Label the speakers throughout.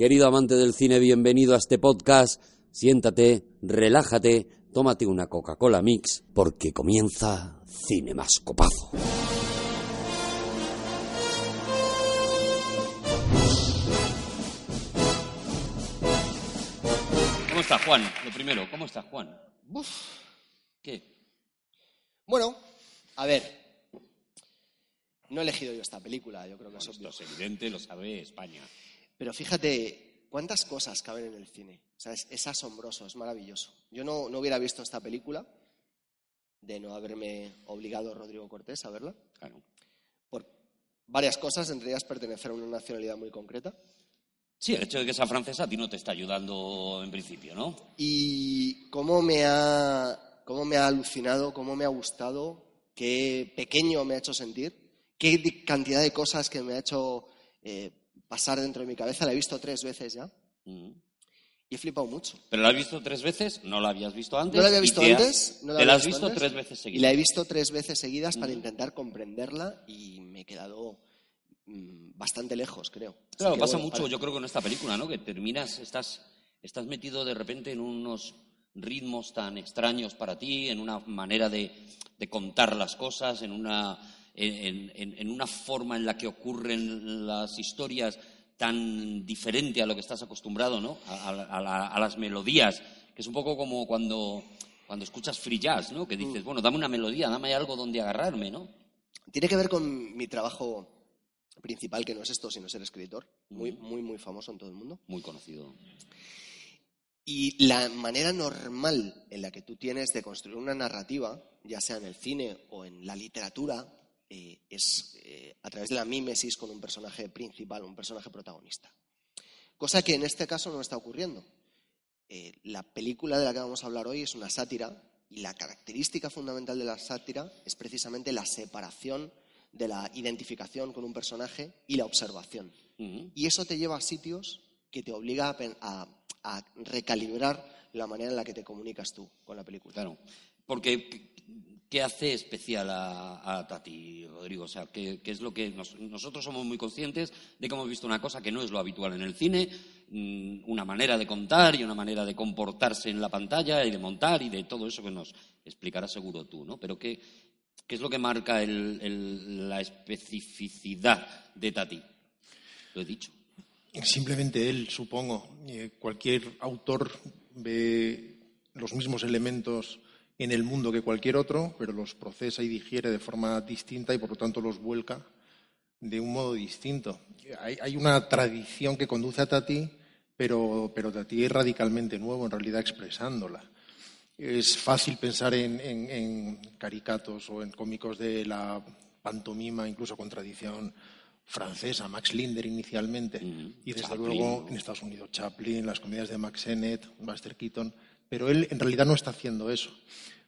Speaker 1: Querido amante del cine, bienvenido a este podcast. Siéntate, relájate, tómate una Coca-Cola Mix, porque comienza Cine Más Copazo.
Speaker 2: ¿Cómo está Juan? Lo primero, ¿cómo está Juan?
Speaker 3: Uf.
Speaker 2: ¿Qué?
Speaker 3: Bueno, a ver. No he elegido yo esta película, yo creo que es
Speaker 2: Esto
Speaker 3: obvio.
Speaker 2: es evidente, lo sabe España.
Speaker 3: Pero fíjate cuántas cosas caben en el cine. O sea, es, es asombroso, es maravilloso. Yo no, no hubiera visto esta película de no haberme obligado Rodrigo Cortés a verla.
Speaker 2: Claro.
Speaker 3: Por varias cosas, entre ellas pertenecer a una nacionalidad muy concreta.
Speaker 2: Sí, el hecho de que sea francesa a ti no te está ayudando en principio, ¿no?
Speaker 3: Y cómo me ha, cómo me ha alucinado, cómo me ha gustado, qué pequeño me ha hecho sentir, qué cantidad de cosas que me ha hecho eh, pasar dentro de mi cabeza. La he visto tres veces ya
Speaker 2: Mm.
Speaker 3: y he flipado mucho.
Speaker 2: ¿Pero la has visto tres veces? ¿No la habías visto antes?
Speaker 3: No la había
Speaker 2: ¿Y
Speaker 3: visto
Speaker 2: te has-
Speaker 3: antes. no la
Speaker 2: te la has visto
Speaker 3: antes,
Speaker 2: tres veces
Speaker 3: Y
Speaker 2: seguidas.
Speaker 3: la he visto tres veces seguidas para
Speaker 2: Mm.
Speaker 3: intentar comprenderla y me he quedado mm, bastante lejos, creo.
Speaker 2: Claro,
Speaker 3: que,
Speaker 2: pasa
Speaker 3: bueno,
Speaker 2: mucho,
Speaker 3: para-
Speaker 2: yo creo, con esta película, ¿no? Que terminas, estás, estás metido de repente en unos ritmos tan extraños para ti, en una manera de, de contar las cosas, en una, en, en- en una forma en la que ocurren las historias tan diferente a lo que estás acostumbrado, ¿no? A, a- a la- a las melodías, que es un poco como cuando, cuando escuchas free jazz, ¿no? Que dices, bueno, dame una melodía, dame algo donde agarrarme, ¿no?
Speaker 3: Tiene que ver con mi trabajo principal, que no es esto, sino ser escritor. Muy, muy, muy famoso en todo el mundo.
Speaker 2: Muy conocido.
Speaker 3: Y la manera normal en la que tú tienes de construir una narrativa, ya sea en el cine o en la literatura, eh, es eh, a través de la mímesis con un personaje principal, un personaje protagonista. Cosa que en este caso no está ocurriendo. Eh, la película de la que vamos a hablar hoy es una sátira y la característica fundamental de la sátira es precisamente la separación de la identificación con un personaje y la observación.
Speaker 2: Ujú.
Speaker 3: Y eso te lleva a sitios que te obliga a, a- a recalibrar la manera en la que te comunicas tú con la película.
Speaker 2: Claro, porque ¿qué- ¿qué hace especial a, a Tati, Rodrigo? O sea, ¿qué, qué es lo que nos- nosotros somos muy conscientes de que hemos visto una cosa que no es lo habitual en el cine, mm, una manera de contar y una manera de comportarse en la pantalla y de montar y de todo eso que nos explicarás seguro tú, ¿no? Pero ¿qué, qué es lo que marca el- el- la especificidad de Tati? Lo he dicho.
Speaker 4: Simplemente él, supongo. Eh, cualquier autor ve los mismos elementos en el mundo que cualquier otro, pero los procesa y digiere de forma distinta y por lo tanto los vuelca de un modo distinto. Hay, hay una tradición que conduce a Tati, pero, pero Tati es radicalmente nuevo en realidad expresándola. Es fácil pensar en, en- en caricatos o en cómicos de la pantomima, incluso con tradición francesa, Max Linder inicialmente,
Speaker 2: Ujú.
Speaker 4: y desde
Speaker 2: Chaplin,
Speaker 4: luego en Estados Unidos Chaplin, las comedias de Max Sennett, Buster Keaton, pero él en realidad no está haciendo eso,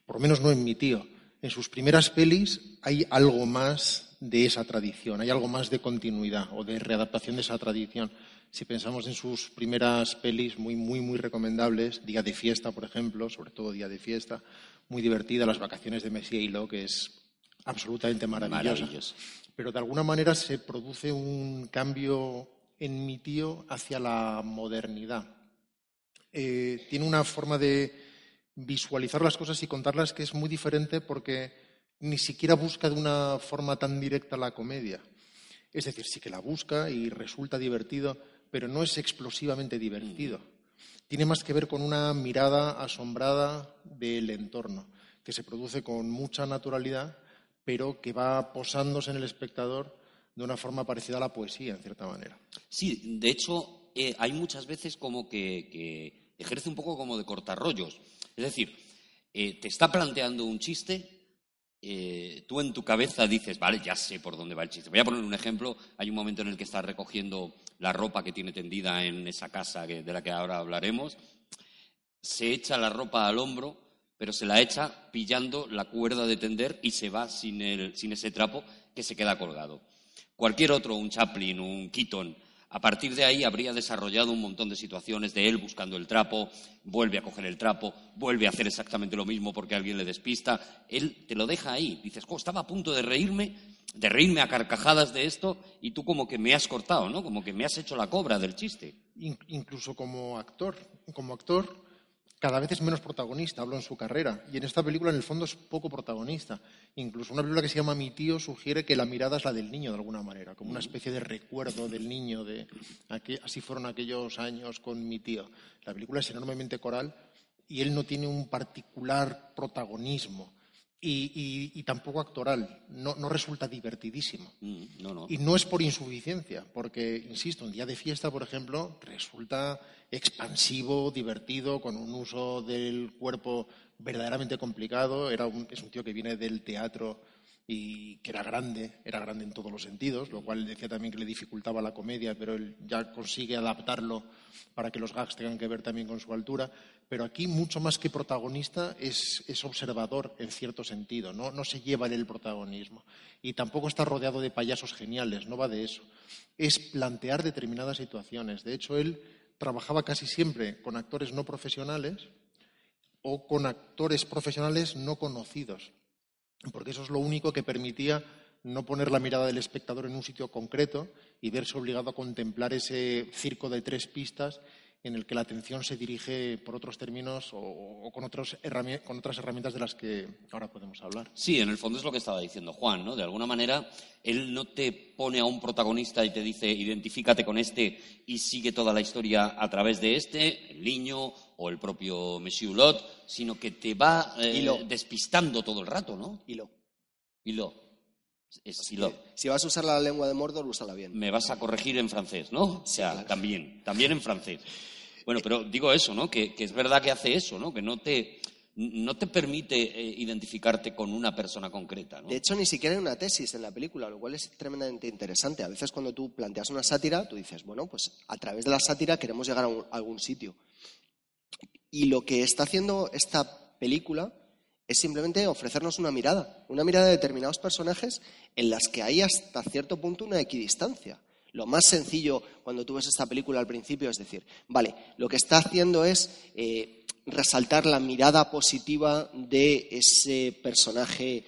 Speaker 4: por lo menos no en mi tío. En sus primeras pelis hay algo más de esa tradición, hay algo más de continuidad o de readaptación de esa tradición. Si pensamos en sus primeras pelis muy, muy, muy recomendables, Día de Fiesta, por ejemplo, sobre todo Día de Fiesta, muy divertida, Las vacaciones de Messi y Lo, que es absolutamente maravillosa.
Speaker 2: Maravilloso.
Speaker 4: Pero de alguna manera se produce un cambio en mi tío hacia la modernidad. Eh, tiene una forma de visualizar las cosas y contarlas que es muy diferente porque ni siquiera busca de una forma tan directa la comedia. Es decir, sí que la busca y resulta divertido, pero no es explosivamente divertido. Tiene más que ver con una mirada asombrada del entorno, que se produce con mucha naturalidad, pero que va posándose en el espectador de una forma parecida a la poesía, en cierta manera.
Speaker 2: Sí, de hecho, eh, hay muchas veces como que, que ejerce un poco como de cortarrollos. Es decir, eh, te está planteando un chiste, eh, tú en tu cabeza dices, vale, ya sé por dónde va el chiste. Voy a poner un ejemplo. Hay un momento en el que está recogiendo la ropa que tiene tendida en esa casa de la que ahora hablaremos. Se echa la ropa al hombro, pero se la echa pillando la cuerda de tender y se va sin, el- sin ese trapo que se queda colgado. Cualquier otro, un Chaplin, un Keaton, a partir de ahí habría desarrollado un montón de situaciones de él buscando el trapo, vuelve a coger el trapo, vuelve a hacer exactamente lo mismo porque alguien le despista. Él te lo deja ahí. Dices, "Jo, estaba a punto de reírme, de reírme a carcajadas de esto y tú como que me has cortado, ¿no? Como que me has hecho la cobra del chiste.
Speaker 4: incluso como actor. Como actor, cada vez es menos protagonista, hablo en su carrera. Y en esta película, en el fondo, es poco protagonista. Incluso una película que se llama Mi tío sugiere que la mirada es la del niño, de alguna manera, como una especie de recuerdo del niño, de así fueron aquellos años con mi tío. La película es enormemente coral y él no tiene un particular protagonismo y, tampoco actoral. No, resulta divertidísimo.
Speaker 2: Mm,
Speaker 4: y no es por insuficiencia, porque, insisto, un día de fiesta, por ejemplo, resulta expansivo, divertido, con un uso del cuerpo verdaderamente complicado. Era es un tío que viene del teatro y que era grande, era grande en todos los sentidos, lo cual decía también que le dificultaba la comedia, pero él ya consigue adaptarlo para que los gags tengan que ver también con su altura. Pero aquí, mucho más que protagonista, es, observador en cierto sentido, ¿no? se lleva el protagonismo. Y tampoco está rodeado de payasos geniales, no va de eso. Es plantear determinadas situaciones. De hecho, él trabajaba casi siempre con actores no profesionales o con actores profesionales no conocidos porque eso es lo único que permitía no poner la mirada del espectador en un sitio concreto y verse obligado a contemplar ese circo de tres pistas en el que la atención se dirige por otros términos o, con, otras herramientas de las que ahora podemos hablar.
Speaker 2: Sí, en el fondo es lo que estaba diciendo Juan, ¿no? De alguna manera, él no te pone a un protagonista y te dice, identifícate con este y sigue toda la historia a través de este, el niño o el propio Monsieur Hulot, sino que te va eh, despistando todo el rato, ¿no?
Speaker 3: Hilo.
Speaker 2: Hilo.
Speaker 3: Es Si vas a usar la lengua de Mordor, úsala bien.
Speaker 2: Me vas a corregir en francés, ¿no? O sea, también, también en francés. Bueno, pero digo eso, ¿no? Que, es verdad que hace eso, ¿no? Que no te, no te permite eh, identificarte con una persona concreta. ¿no?
Speaker 3: De hecho, ni siquiera hay una tesis en la película, lo cual es tremendamente interesante. A veces cuando tú planteas una sátira, tú dices, bueno, pues a través de la sátira queremos llegar a, algún sitio. Y lo que está haciendo esta película es simplemente ofrecernos una mirada, una mirada de determinados personajes en las que hay hasta cierto punto una equidistancia. Lo más sencillo cuando tú ves esta película al principio es decir, vale, lo que está haciendo es eh, resaltar la mirada positiva de ese personaje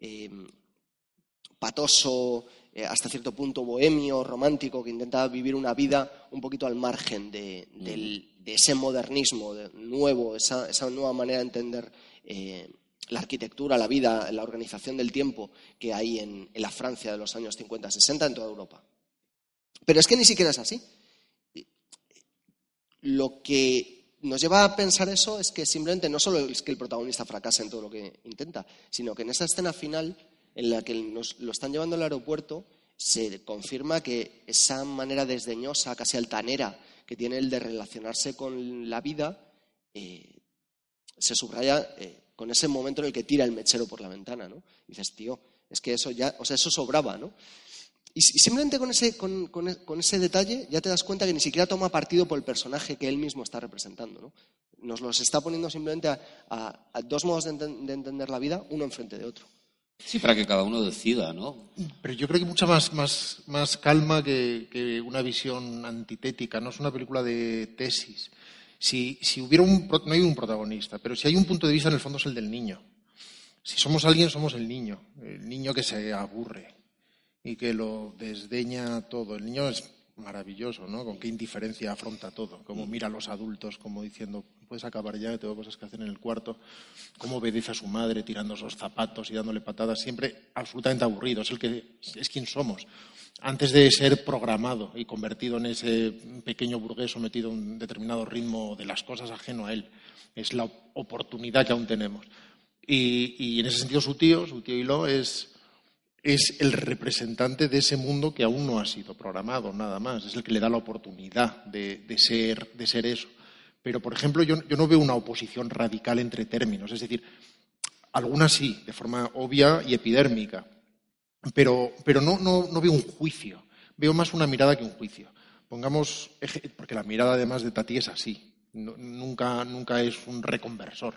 Speaker 3: em, patoso, eh, hasta cierto punto bohemio, romántico, que intenta vivir una vida un poquito al margen de, ese modernismo nuevo, esa, nueva manera de entender eh, la arquitectura, la vida, la organización del tiempo que hay en, la Francia de los años 50-60 en toda Europa. Pero es que ni siquiera es así. Lo que nos lleva a pensar eso es que simplemente no solo es que el protagonista fracase en todo lo que intenta, sino que en esa escena final en la que nos lo están llevando al aeropuerto se confirma que esa manera desdeñosa, casi altanera, que tiene él de relacionarse con la vida, eh, se subraya eh, con ese momento en el que tira el mechero por la ventana, ¿no? Y dices, tío, es que eso ya, o sea, eso sobraba, ¿no? Y, simplemente con ese, con, ese detalle ya te das cuenta que ni siquiera toma partido por el personaje que él mismo está representando. ¿no? Nos los está poniendo simplemente a, dos modos de, entender la vida, uno enfrente de otro.
Speaker 2: Sí, para que cada uno decida, ¿no?
Speaker 4: Pero yo creo que mucha más, más, más calma que, una visión antitética, no es una película de tesis. Si, si hubiera un, no hay un protagonista, pero si hay un punto de vista en el fondo es el del niño. Si somos alguien, somos el niño, el niño que se aburre, y que lo desdeña todo. El niño es maravilloso, ¿no? Con qué indiferencia afronta todo, cómo mira a los adultos, como diciendo, puedes acabar ya, tengo cosas que hacer en el cuarto, cómo obedece a su madre tirando esos zapatos y dándole patadas, siempre absolutamente aburrido, es el que es quien somos. Antes de ser programado y convertido en ese pequeño burgués sometido a un determinado ritmo de las cosas ajeno a él, es la oportunidad que aún tenemos. Y, y en ese sentido su tío, su tío Hilo, es es el representante de ese mundo que aún no ha sido programado, nada más. Es el que le da la oportunidad de, ser, de ser, eso. Pero, por ejemplo, yo, no veo una oposición radical entre términos. Es decir, algunas sí, de forma obvia y epidérmica. Pero, pero no, no, veo un juicio. Veo más una mirada que un juicio. Pongamos, porque la mirada además de Tati es así. nunca, nunca es un reconversor.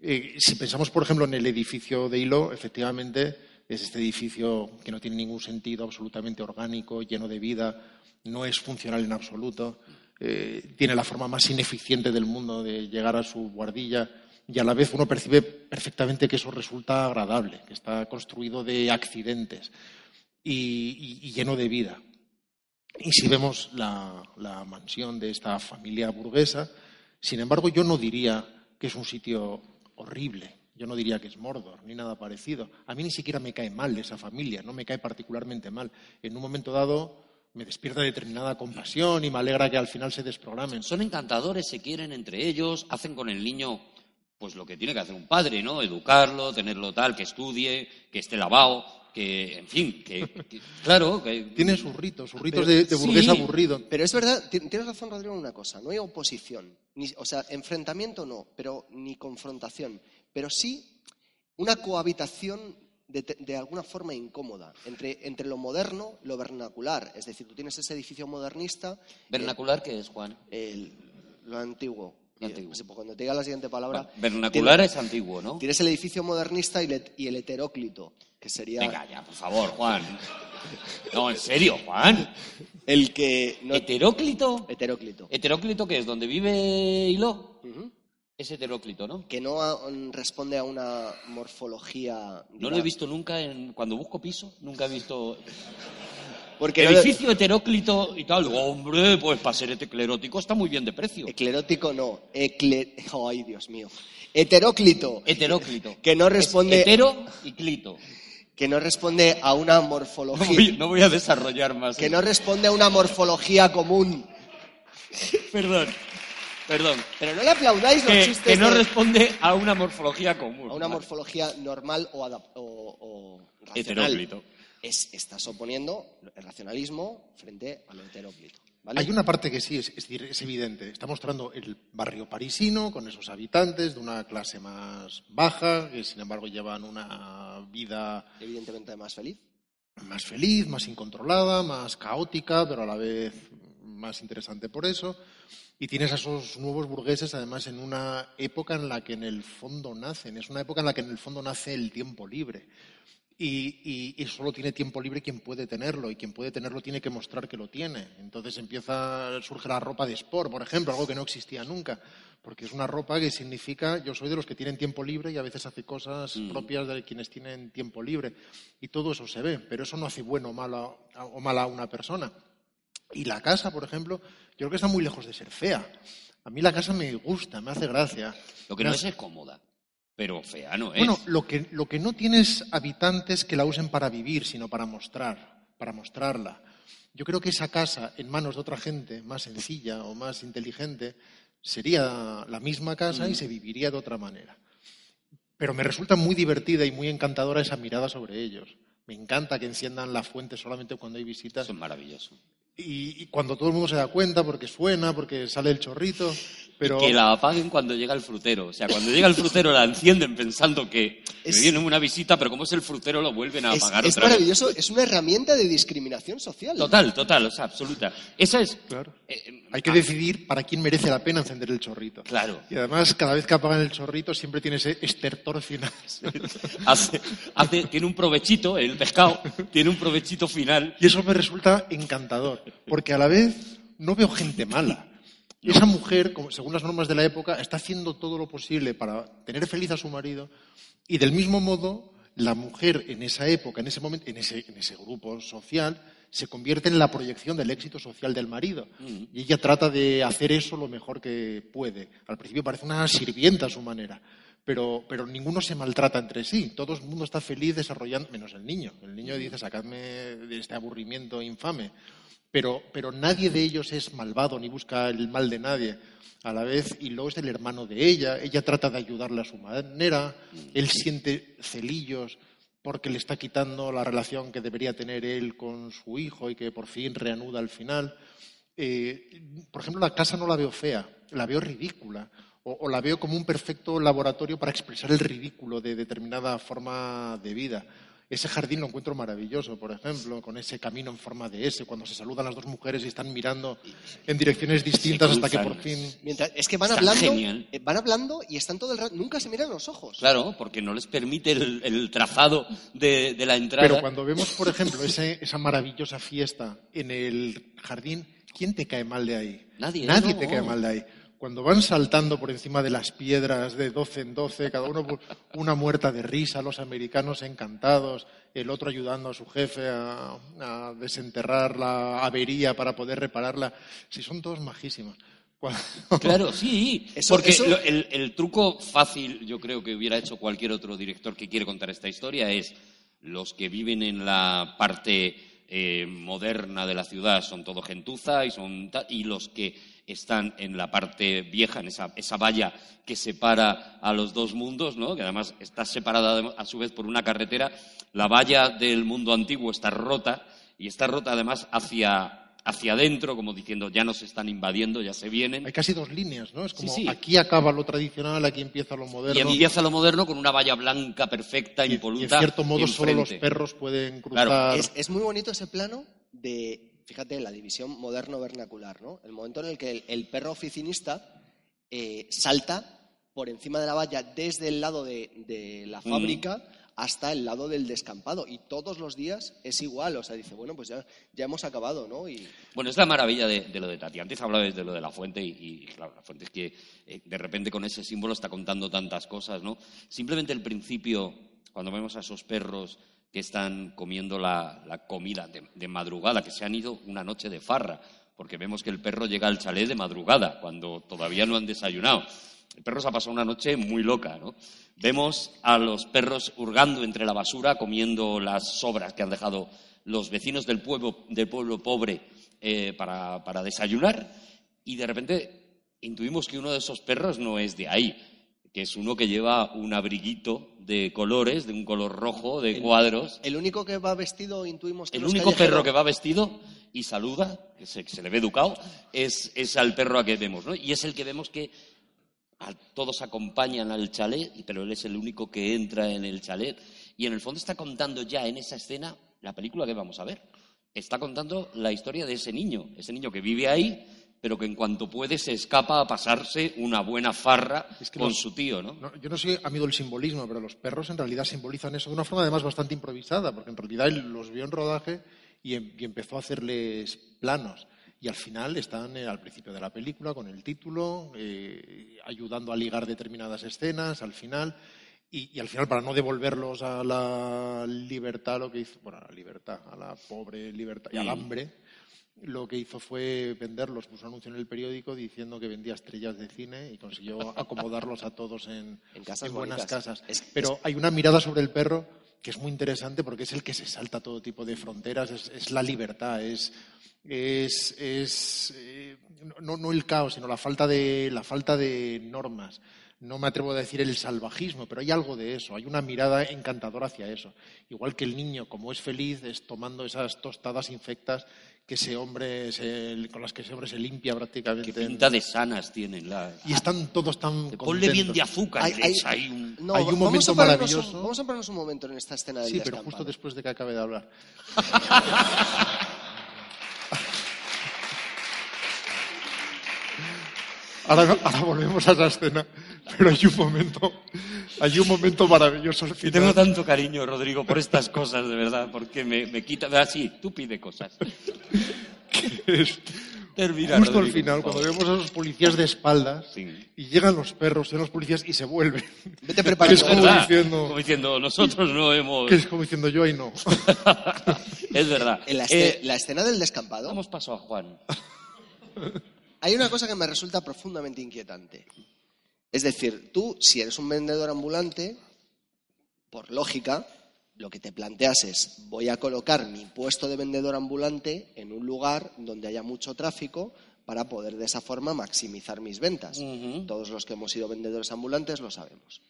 Speaker 4: Eh, si pensamos, por ejemplo, en el edificio de Hilo, efectivamente es este edificio que no tiene ningún sentido, absolutamente orgánico, lleno de vida, no es funcional en absoluto, eh, tiene la forma más ineficiente del mundo de llegar a su guardilla y a la vez uno percibe perfectamente que eso resulta agradable, que está construido de accidentes y, lleno de vida. Y si vemos la, la mansión de esta familia burguesa, sin embargo, yo no diría que es un sitio horrible. Yo no diría que es Mordor, ni nada parecido. A mí ni siquiera me cae mal esa familia, no me cae particularmente mal. En un momento dado me despierta determinada compasión y me alegra que al final se desprogramen.
Speaker 2: Son encantadores, se quieren entre ellos, hacen con el niño pues lo que tiene que hacer un padre, ¿no? Educarlo, tenerlo tal, que estudie, que esté lavado, que, en fin, que, que- claro, que
Speaker 4: Tiene sus ritos, sus ritos de, de burgués
Speaker 2: sí.
Speaker 4: aburrido.
Speaker 3: Pero es verdad, ti- tienes razón, Rodrigo, en una cosa. No hay oposición. Ni, o sea, enfrentamiento no, pero ni confrontación. Pero sí una cohabitación de, alguna forma incómoda entre, entre lo moderno y lo vernacular. Es decir, tú tienes ese edificio modernista,
Speaker 2: vernacular que es Juan.
Speaker 3: el- lo antiguo.
Speaker 2: Lo antiguo.
Speaker 3: pues, cuando te diga la siguiente palabra.
Speaker 2: Vernacular
Speaker 3: tienes,
Speaker 2: es antiguo, ¿no?
Speaker 3: tienes el edificio modernista y, le- y el heteróclito, que sería
Speaker 2: Venga ya, por favor, Juan. No, en serio, Juan.
Speaker 3: el que. No,
Speaker 2: ¿Heteróclito?
Speaker 3: heteróclito.
Speaker 2: ¿Heteróclito qué es? ¿Donde vive Hilo?
Speaker 3: Ujú.
Speaker 2: Es heteróclito, ¿no?
Speaker 3: que no ah, responde a una morfología.
Speaker 2: No lo he visto nunca en, cuando busco piso, nunca he visto
Speaker 3: Porque no
Speaker 2: edificio heteróclito y tal. Hombre, pues para ser eclerótico está muy bien de precio.
Speaker 3: Eclerótico no. Ecle... Ay, Dios mío. Heteróclito.
Speaker 2: Heteróclito.
Speaker 3: Que no
Speaker 2: Es
Speaker 3: responde,
Speaker 2: hetero y clito.
Speaker 3: que no responde a una
Speaker 2: No
Speaker 3: morfología.
Speaker 2: voy, no voy a desarrollar más.
Speaker 3: Que no responde a una morfología común.
Speaker 2: Perdón, perdón.
Speaker 3: Pero no le aplaudáis los
Speaker 2: Que,
Speaker 3: chistes
Speaker 2: que no
Speaker 3: de-
Speaker 2: responde a una morfología común.
Speaker 3: a una
Speaker 2: Vale.
Speaker 3: morfología normal o, adap- o, o racional. Es, estás oponiendo el racionalismo frente a lo heteróclito. ¿vale?
Speaker 4: Hay una parte que sí es, es evidente. Está mostrando el barrio parisino con esos habitantes de una clase más baja, que sin embargo llevan una vida
Speaker 3: Evidentemente más feliz.
Speaker 4: más feliz, más incontrolada, más caótica, pero a la vez más interesante por eso. Y tienes a esos nuevos burgueses, además, en una época en la que en el fondo nacen. Es una época en la que en el fondo nace el tiempo libre. Y, y- y solo tiene tiempo libre quien puede tenerlo, y quien puede tenerlo tiene que mostrar que lo tiene. Entonces empieza, surge la ropa de sport, por ejemplo, algo que no existía nunca, porque es una ropa que significa, yo soy de los que tienen tiempo libre y a veces hace cosas propias de quienes tienen tiempo libre. Y todo eso se ve, pero eso no hace bueno o malo a- o mala a una persona. Y la casa, por ejemplo, yo creo que está muy lejos de ser fea. A mí la casa me gusta, me hace gracia.
Speaker 2: Lo que no es es cómoda. Pero fea no es.
Speaker 4: bueno, lo que, lo que no tiene es habitantes que la usen para vivir, sino para mostrar, para mostrarla. Yo creo que esa casa en manos de otra gente más sencilla o más inteligente sería la misma casa
Speaker 2: Mm.
Speaker 4: y se viviría de otra manera. Pero me resulta muy divertida y muy encantadora esa mirada sobre ellos. Me encanta que enciendan la fuente solamente cuando hay visitas
Speaker 2: Eso es maravilloso.
Speaker 4: Y, y cuando todo el mundo se da cuenta porque suena, porque sale el chorrito, pero
Speaker 2: Que la apaguen cuando llega el frutero. O sea, cuando llega el frutero la encienden pensando que
Speaker 3: Es-
Speaker 2: me viene una visita, pero como es el frutero lo vuelven a
Speaker 3: Es,
Speaker 2: apagar
Speaker 3: es
Speaker 2: otra vez.
Speaker 3: maravilloso, es una herramienta de discriminación social.
Speaker 2: Total, total, o sea, absoluta. Esa es...
Speaker 4: Claro.
Speaker 2: eh,
Speaker 4: hay que decidir para quién merece la pena encender el chorrito.
Speaker 2: Claro.
Speaker 4: Y además, cada vez que apagan el chorrito, siempre tiene ese estertor final.
Speaker 2: hace, hace- tiene un provechito, el pescado, tiene un provechito final.
Speaker 4: Y eso me resulta encantador, porque a la vez no veo gente mala. Esa mujer, según las normas de la época, está haciendo todo lo posible para tener feliz a su marido y del mismo modo la mujer en esa época, en ese momento, en ese, en ese grupo social, se convierte en la proyección del éxito social del marido. Y ella trata de hacer eso lo mejor que puede. Al principio parece una sirvienta a su manera, pero, pero ninguno se maltrata entre sí. Todo el mundo está feliz desarrollando, menos el niño. El niño dice, sacadme de este aburrimiento infame. Pero, pero nadie de ellos es malvado ni busca el mal de nadie. A la vez, y luego es el hermano de ella, ella trata de ayudarle a su manera, él siente celillos porque le está quitando la relación que debería tener él con su hijo y que por fin reanuda al final. Eh, por ejemplo, la casa no la veo fea, la veo ridícula. O, o la veo como un perfecto laboratorio para expresar el ridículo de determinada forma de vida. Ese jardín lo encuentro maravilloso, por ejemplo, con ese camino en forma de S, cuando se saludan las dos mujeres y están mirando en direcciones distintas hasta que por fin...
Speaker 3: Mientras, es que van
Speaker 2: Está
Speaker 3: hablando,
Speaker 2: genial.
Speaker 3: eh, van hablando y están todo el rato, nunca se miran los ojos.
Speaker 2: Claro, porque no les permite el, el trazado de, de la entrada.
Speaker 4: Pero cuando vemos, por ejemplo, ese- esa maravillosa fiesta en el jardín, ¿quién te cae mal de ahí?
Speaker 2: Nadie,
Speaker 4: Nadie
Speaker 2: no.
Speaker 4: te cae mal de ahí. Cuando van saltando por encima de las piedras de 12 en 12, cada uno una muerta de risa, los americanos encantados, el otro ayudando a su jefe a, desenterrar la avería para poder repararla. Sí, son todos majísimos.
Speaker 2: Claro, sí, porque el, truco fácil, yo creo que hubiera hecho cualquier otro director que quiere contar esta historia, es los que viven en la parte eh, moderna de la ciudad son todo gentuza y, son, y los que están en la parte vieja, en esa, esa valla que separa a los dos mundos, ¿no? que además está separada a su vez por una carretera, la valla del mundo antiguo está rota y está rota además hacia hacia adentro, como diciendo, ya nos están invadiendo, ya se vienen.
Speaker 4: Hay casi dos líneas, ¿no? Es como aquí acaba lo tradicional, aquí empieza lo moderno.
Speaker 2: Y empieza lo moderno con una valla blanca perfecta, impoluta.
Speaker 4: Y en cierto modo solo los perros pueden cruzar.
Speaker 3: Es, muy bonito ese plano de, fíjate, la división moderno-vernacular, ¿no? El momento en el que el, perro oficinista eh, salta por encima de la valla desde el lado de, la mm. fábrica hasta el lado del descampado. Y todos los días es igual. O sea, dice, bueno, pues ya, ya hemos acabado, ¿no? Y...
Speaker 2: Bueno, es la maravilla de, lo de Tati. Antes hablabas de lo de la fuente y, claro, la fuente es que eh, de repente con ese símbolo está contando tantas cosas, ¿no? Simplemente el principio, cuando vemos a esos perros que están comiendo la, comida de, madrugada, que se han ido una noche de farra, porque vemos que el perro llega al chalet de madrugada, cuando todavía no han desayunado. El perro se ha pasado una noche muy loca, ¿no? Vemos a los perros hurgando entre la basura, comiendo las sobras que han dejado los vecinos del pueblo, del pueblo pobre eh, para, para desayunar y de repente intuimos que uno de esos perros no es de ahí, que es uno que lleva un abriguito de colores, de un color rojo, de cuadros.
Speaker 3: El único que va vestido, intuimos que
Speaker 2: El único perro que va vestido y saluda, que se, se le ve educado, es, es, al perro a que vemos, ¿no? Y es el que vemos que todos acompañan al chalet, pero él es el único que entra en el chalet. Y en el fondo está contando ya en esa escena la película que vamos a ver. Está contando la historia de ese niño, ese niño que vive ahí, pero que en cuanto puede se escapa a pasarse una buena farra con su tío, ¿no?
Speaker 4: Yo no soy amigo del simbolismo, pero los perros en realidad simbolizan eso de una forma además bastante improvisada, porque en realidad él los vio en rodaje y, em, y empezó a hacerles planos y al final están eh, al principio de la película con el título, eh, ayudando a ligar determinadas escenas al final. Y, al final, para no devolverlos a la libertad, lo que hizo, bueno, a la libertad, a la pobre libertad y al hambre, lo que hizo fue venderlos, puso un anuncio en el periódico diciendo que vendía estrellas de cine y consiguió acomodarlos a todos en, buenas casas. Pero hay una mirada sobre el perro que es muy interesante porque es el que se salta todo tipo de fronteras, es la libertad, es es, es eh, no, no, el caos, sino la falta, de, la falta de normas. No me atrevo a decir el salvajismo, pero hay algo de eso, hay una mirada encantadora hacia eso. Igual que el niño, como es feliz, es tomando esas tostadas infectas que ese hombre con las que ese hombre se limpia prácticamente.
Speaker 2: Qué pinta de sanas tienen las.
Speaker 4: Y están todos tan.
Speaker 2: Ponle bien de azúcar.
Speaker 3: Hay,
Speaker 2: hay, un...
Speaker 3: hay un momento maravilloso. vamos a ponernos un momento en esta escena del
Speaker 4: Sí, pero justo después de que acabe de hablar. Ahora, volvemos a esa escena, pero hay un momento, hay un momento maravilloso al final.
Speaker 2: tengo tanto cariño, Rodrigo, por estas cosas, de verdad, porque me, me quita, así, tú pide cosas.
Speaker 4: Termina, Justo al final, cuando vemos a los policías de espaldas y llegan los perros, llegan los policías y se vuelven.
Speaker 3: Vete preparando.
Speaker 4: es como diciendo,
Speaker 2: como diciendo, nosotros no hemos...
Speaker 4: Que es como diciendo, yo ahí no.
Speaker 2: es verdad.
Speaker 3: En la, eh, la escena del descampado...
Speaker 2: Damos paso a Juan.
Speaker 3: Hay una cosa que me resulta profundamente inquietante. Es decir, tú, si eres un vendedor ambulante, por lógica, lo que te planteas es, voy a colocar mi puesto de vendedor ambulante en un lugar donde haya mucho tráfico para poder de esa forma maximizar mis ventas. Todos los que hemos sido vendedores ambulantes lo sabemos.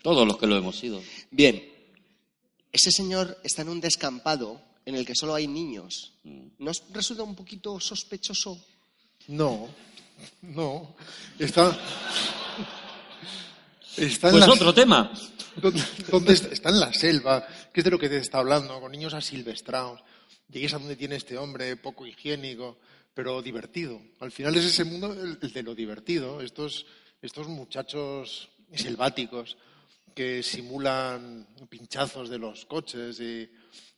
Speaker 2: Todos los que lo hemos sido.
Speaker 3: Bien, ese señor está en un descampado en el que solo hay niños. Mm. ¿No resulta un poquito sospechoso
Speaker 4: no, no. Está.
Speaker 2: está pues otro tema.
Speaker 4: ¿Dónde está? está? en la selva, que es de lo que te está hablando, con niños asilvestrados. Llegues a donde tiene este hombre, poco higiénico, pero divertido. Al final es ese mundo el, de lo divertido. Estos, estos muchachos selváticos que simulan pinchazos de los coches y,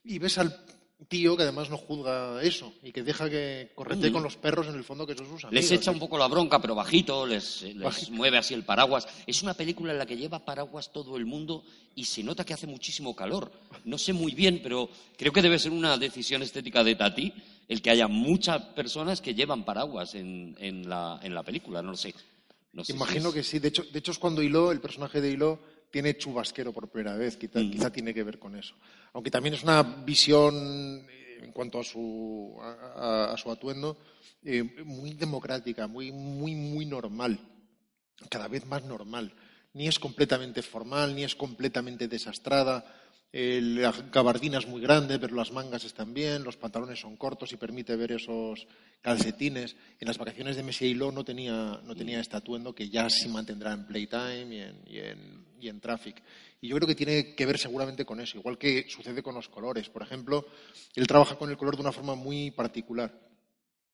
Speaker 4: y ves al tío que además no juzga eso y que deja que correte con los perros en el fondo que sus amigos.
Speaker 2: Les echa un poco la bronca, pero bajito, les, les mueve así el paraguas. Es una película en la que lleva paraguas todo el mundo y se nota que hace muchísimo calor. No sé muy bien, pero creo que debe ser una decisión estética de Tati el que haya muchas personas que llevan paraguas en, en, la, en la película, no lo sé. No sé
Speaker 4: Imagino que sí. De hecho, de hecho, es cuando Hilo, el personaje de Hilo, tiene chubasquero por primera vez. Quizá,
Speaker 2: Mm.
Speaker 4: quizá tiene que ver con eso. Aunque también es una visión, eh, en cuanto a su, a, a- a su atuendo, eh, muy democrática, muy, muy, muy normal. Cada vez más normal. Ni es completamente formal, ni es completamente desastrada. Eh, la gabardina es muy grande, pero las mangas están bien, los pantalones son cortos y permite ver esos calcetines. En las vacaciones de Messier Hilo no tenía, no tenía este atuendo que ya sí mantendrá en Playtime y en, y, en, y en Traffic. Y yo creo que tiene que ver seguramente con eso, igual que sucede con los colores. Por ejemplo, él trabaja con el color de una forma muy particular.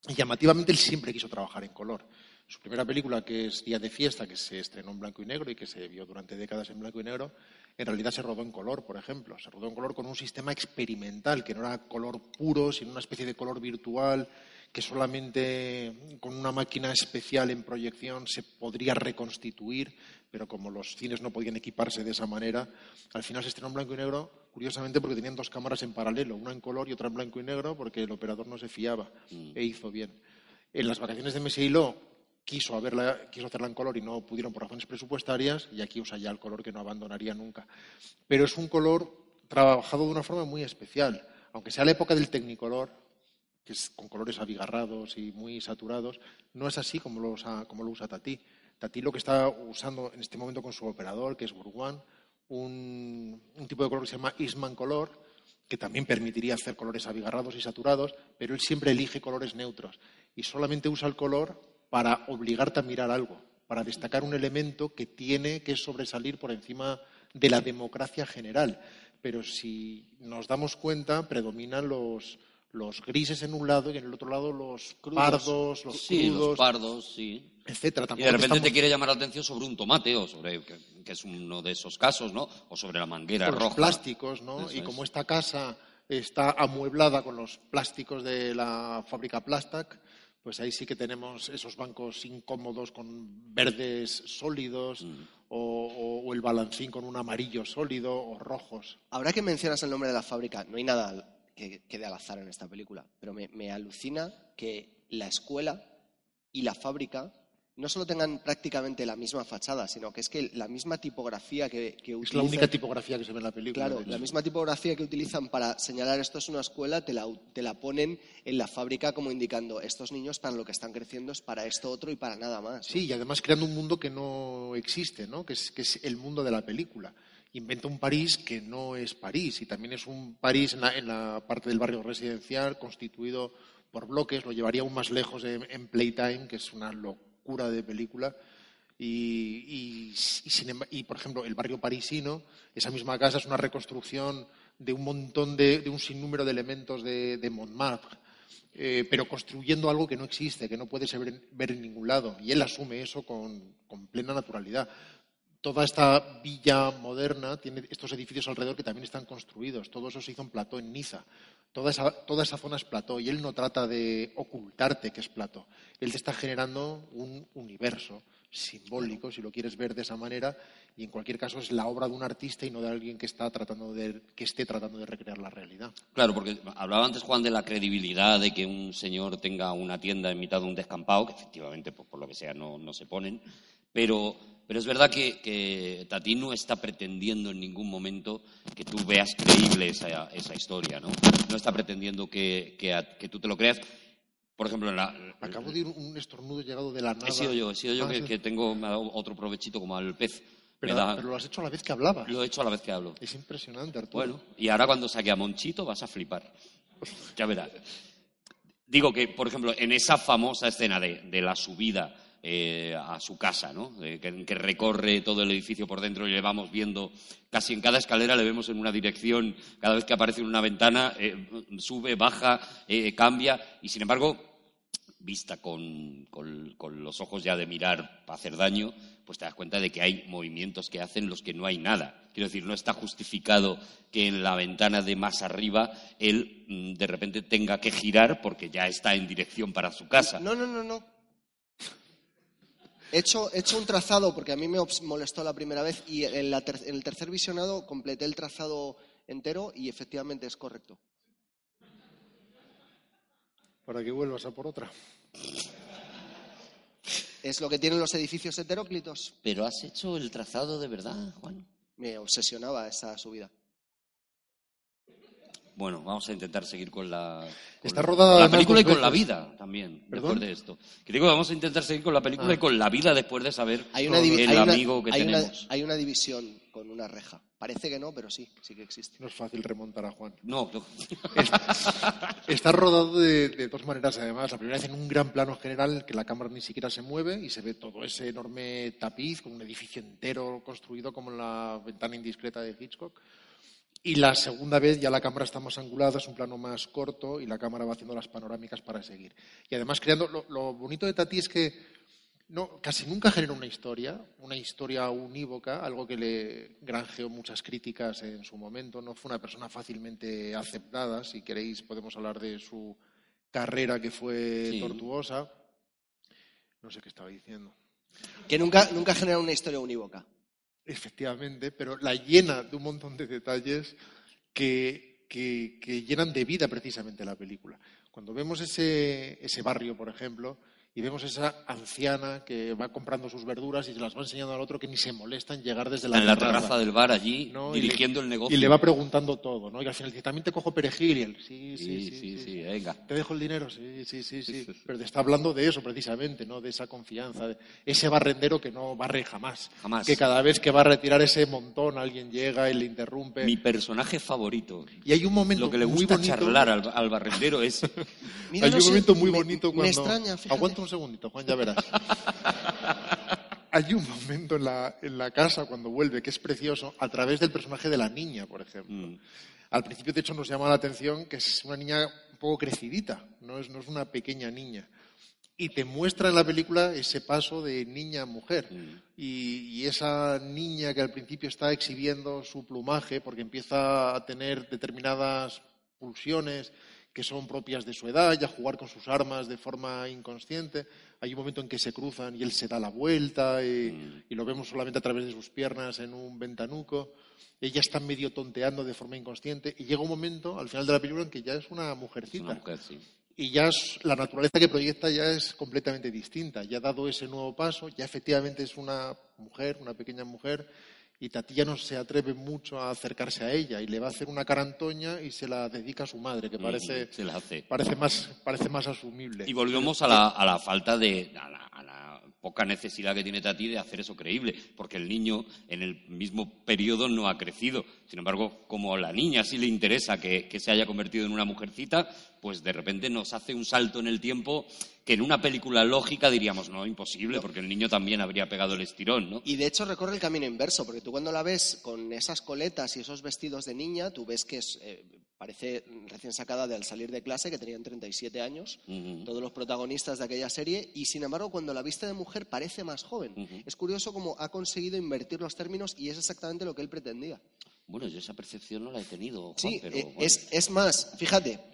Speaker 4: Y llamativamente él siempre quiso trabajar en color. Su primera película, que es Día de Fiesta, que se estrenó en blanco y negro y que se vio durante décadas en blanco y negro, en realidad se rodó en color, por ejemplo. Se rodó en color con un sistema experimental, que no era color puro, sino una especie de color virtual, que solamente con una máquina especial en proyección se podría reconstituir, pero como los cines no podían equiparse de esa manera, al final se estrenó en blanco y negro, curiosamente porque tenían dos cámaras en paralelo, una en color y otra en blanco y negro, porque el operador no se fiaba e hizo bien. En las vacaciones de Messier Hilo quiso, hacerla en color y no pudieron por razones presupuestarias, y aquí usa ya el color que no abandonaría nunca. Pero es un color trabajado de una forma muy especial. Aunque sea la época del Technicolor, que es con colores abigarrados y muy saturados, no es así como lo usa, Tati. Tati lo que está usando en este momento con su operador, que es Burguan, un, un tipo de color que se llama Eastman Color, que también permitiría hacer colores abigarrados y saturados, pero él siempre elige colores neutros y solamente usa el color para obligarte a mirar algo, para destacar un elemento que tiene que sobresalir por encima de la democracia general. Pero si nos damos cuenta, predominan los, los grises en un lado y en el otro lado los pardos, los
Speaker 2: sí,
Speaker 4: crudos,
Speaker 2: los pardos, sí.
Speaker 4: etcétera.
Speaker 2: Y de repente
Speaker 4: estamos-
Speaker 2: te quiere llamar la atención sobre un tomate o sobre, que, que es uno de esos casos, ¿no? O sobre la manguera
Speaker 4: con los
Speaker 2: roja.
Speaker 4: plásticos, ¿no?
Speaker 2: Eso
Speaker 4: y
Speaker 2: es.
Speaker 4: como esta casa está amueblada con los plásticos de la fábrica Plastac, pues ahí sí que tenemos esos bancos incómodos con verdes sólidos
Speaker 2: Mm.
Speaker 4: o, el balancín con un amarillo sólido o rojos.
Speaker 3: Ahora que mencionas el nombre de la fábrica, no hay nada que quede al azar en esta película, pero me, me alucina que la escuela y la fábrica no solo tengan prácticamente la misma fachada, sino que es que la misma tipografía que, que
Speaker 4: Es la
Speaker 3: utilizan-
Speaker 4: única tipografía que se ve en la película.
Speaker 3: Claro, la misma tipografía que utilizan para señalar esto es una escuela, te la, te la ponen en la fábrica como indicando estos niños para lo que están creciendo es para esto otro y para nada más. ¿no?
Speaker 4: Sí, y además creando un mundo que no existe, ¿no? Que, es, que es el mundo de la película. Inventa un París que no es París y también es un París en la, en la parte del barrio residencial constituido por bloques. Lo llevaría aún más lejos en, en Playtime, que es una locura de película. Y, y- y emba- y, por ejemplo, el barrio parisino, esa misma casa es una reconstrucción de un montón de, de un sinnúmero de elementos de, de Montmartre eh, pero construyendo algo que no existe, que no puedes ver, ver en ningún lado. Y él asume eso con, con plena naturalidad. Toda esta villa moderna tiene estos edificios alrededor que también están construidos. Todo eso se hizo en plató en Niza. Toda esa, toda esa zona es plató y él no trata de ocultarte que es plató. Él te está generando un universo simbólico, si lo quieres ver de esa manera, y en cualquier caso es la obra de un artista y no de alguien que, está tratando de, que esté tratando de recrear la realidad.
Speaker 2: Claro, porque hablaba antes Juan de la credibilidad de que un señor tenga una tienda en mitad de un descampado, que efectivamente, pues, por lo que sea, no, no se ponen, pero, pero es verdad que, que Tati no está pretendiendo en ningún momento que tú veas creíble esa, esa historia, ¿no? No está pretendiendo que, que, a- que tú te lo creas. Por ejemplo, en la,
Speaker 4: Acabo de ir un estornudo llegado de la nada.
Speaker 2: he sido yo, he sido yo
Speaker 4: Ah,
Speaker 2: que, que tengo me ha dado otro provechito como al pez.
Speaker 4: Pero,
Speaker 2: da-
Speaker 4: pero lo has hecho a la vez que hablabas.
Speaker 2: lo he hecho a la vez que hablo.
Speaker 4: Es impresionante, Arturo.
Speaker 2: Bueno, y ahora cuando saque a Monchito vas a flipar. Ya verás. Digo que, por ejemplo, en esa famosa escena de, de la subida eh, a su casa, ¿no? Que recorre todo el edificio por dentro y le vamos viendo, casi en cada escalera le vemos en una dirección, cada vez que aparece en una ventana, eh, sube, baja, eh, cambia, y sin embargo, vista con, con- con los ojos ya de mirar para hacer daño, pues te das cuenta de que hay movimientos que hacen los que no hay nada. Quiero decir, no está justificado que en la ventana de más arriba él mm, de repente tenga que girar porque ya está en dirección para su casa.
Speaker 3: No, no, no, no. He hecho, he hecho un trazado porque a mí me molestó la primera vez y en, la ter- en el tercer visionado completé el trazado entero y efectivamente es correcto.
Speaker 4: Para que vuelvas a por otra.
Speaker 3: Es lo que tienen los edificios heteróclitos.
Speaker 2: Pero has hecho el trazado de verdad, Juan.
Speaker 3: Me obsesionaba esa subida.
Speaker 2: Bueno, vamos a intentar seguir con la, con
Speaker 4: Está rodada
Speaker 2: la película y con la vida también,
Speaker 4: ¿Perdón?
Speaker 2: después de esto. Que digo, vamos a intentar seguir con la película
Speaker 4: Ah.
Speaker 2: y con la vida después de saber
Speaker 3: Hay una,
Speaker 2: el
Speaker 3: hay una-
Speaker 2: amigo que
Speaker 3: hay una-
Speaker 2: tenemos.
Speaker 3: hay una división con una reja. Parece que no, pero sí, sí que existe.
Speaker 4: No es fácil remontar a Juan.
Speaker 2: No, no.
Speaker 4: Está rodado de, de dos maneras, además. La primera vez en un gran plano general, que la cámara ni siquiera se mueve y se ve todo ese enorme tapiz con un edificio entero construido como la ventana indiscreta de Hitchcock. Y la segunda vez ya la cámara está más angulada, es un plano más corto y la cámara va haciendo las panorámicas para seguir. Y además creando, lo, lo bonito de Tati es que no, casi nunca genera una historia, una historia unívoca, algo que le granjeó muchas críticas en su momento. No fue una persona fácilmente aceptada. Si queréis, podemos hablar de su carrera que fue
Speaker 2: Sí.
Speaker 4: tortuosa. No sé qué estaba diciendo.
Speaker 3: Que nunca, nunca genera una historia unívoca.
Speaker 4: Efectivamente, pero la llena de un montón de detalles que, que- llenan de vida precisamente la película. Cuando vemos ese, ese barrio, por ejemplo, y vemos esa anciana que va comprando sus verduras y se las va enseñando al otro que ni se molesta en llegar desde la
Speaker 2: en la terraza del bar allí,
Speaker 4: ¿no?
Speaker 2: Dirigiendo
Speaker 4: le-
Speaker 2: el negocio.
Speaker 4: Y le va preguntando todo, ¿no? Y al final dice, también te cojo perejil. Y él, sí, sí,
Speaker 2: Sí,
Speaker 4: sí,
Speaker 2: sí,
Speaker 4: sí,
Speaker 2: sí, venga.
Speaker 4: ¿Te dejo el dinero? Sí, sí, sí, sí. Pero te está hablando de eso precisamente, ¿no? De esa confianza, de ese barrendero que no barre jamás.
Speaker 2: Jamás.
Speaker 4: Que cada vez que va a retirar ese montón alguien llega y le interrumpe.
Speaker 2: Mi personaje favorito.
Speaker 4: Y hay un momento
Speaker 2: Lo que le
Speaker 4: muy
Speaker 2: gusta
Speaker 4: bonito.
Speaker 2: charlar al, al barrendero es...
Speaker 3: Mira,
Speaker 4: hay
Speaker 3: no
Speaker 4: un
Speaker 3: sé,
Speaker 4: momento muy
Speaker 3: me-
Speaker 4: bonito
Speaker 3: me
Speaker 4: cuando.
Speaker 3: extraña, fíjate.
Speaker 4: Aguanta un segundito, Juan, ya verás. hay un momento en la, en la casa cuando vuelve que es precioso a través del personaje de la niña, por ejemplo.
Speaker 2: Mm.
Speaker 4: Al principio, de hecho, nos llama la atención que es una niña un poco crecidita, no es, no es una pequeña niña. Y te muestra en la película ese paso de niña a mujer.
Speaker 2: Mm.
Speaker 4: Y, y esa niña que al principio está exhibiendo su plumaje porque empieza a tener determinadas pulsiones que son propias de su edad y a jugar con sus armas de forma inconsciente. Hay un momento en que se cruzan y él se da la vuelta y,
Speaker 2: Mm.
Speaker 4: y lo vemos solamente a través de sus piernas en un ventanuco. Ella está medio tonteando de forma inconsciente y llega un momento al final de la película en que ya es una mujercita
Speaker 2: una mujer, sí.
Speaker 4: y ya es- la naturaleza que proyecta ya es completamente distinta. Ya ha dado ese nuevo paso, ya efectivamente es una mujer, una pequeña mujer, y Tati ya no se atreve mucho a acercarse a ella y le va a hacer una carantoña y se la dedica a su madre, que parece,
Speaker 2: se la hace.
Speaker 4: parece, más, parece más asumible.
Speaker 2: Y volvemos a la, a la falta de. A la, a la poca necesidad que tiene Tati de hacer eso creíble, porque el niño en el mismo periodo no ha crecido. Sin embargo, como a la niña sí le interesa que, que se haya convertido en una mujercita, pues de repente nos hace un salto en el tiempo que en una película lógica diríamos, no, imposible, porque el niño también habría pegado el estirón, ¿no?
Speaker 3: Y de hecho recorre el camino inverso, porque tú cuando la ves con esas coletas y esos vestidos de niña, tú ves que es, eh, parece recién sacada de al salir de clase, que tenían 37 años,
Speaker 2: Ujú.
Speaker 3: todos los protagonistas de aquella serie, y sin embargo cuando la viste de mujer parece más joven. Es curioso cómo ha conseguido invertir los términos y es exactamente lo que él pretendía.
Speaker 2: Bueno, yo esa percepción no la he tenido, Juan,
Speaker 3: Sí,
Speaker 2: pero
Speaker 3: eh,
Speaker 2: bueno.
Speaker 3: es, es más, fíjate,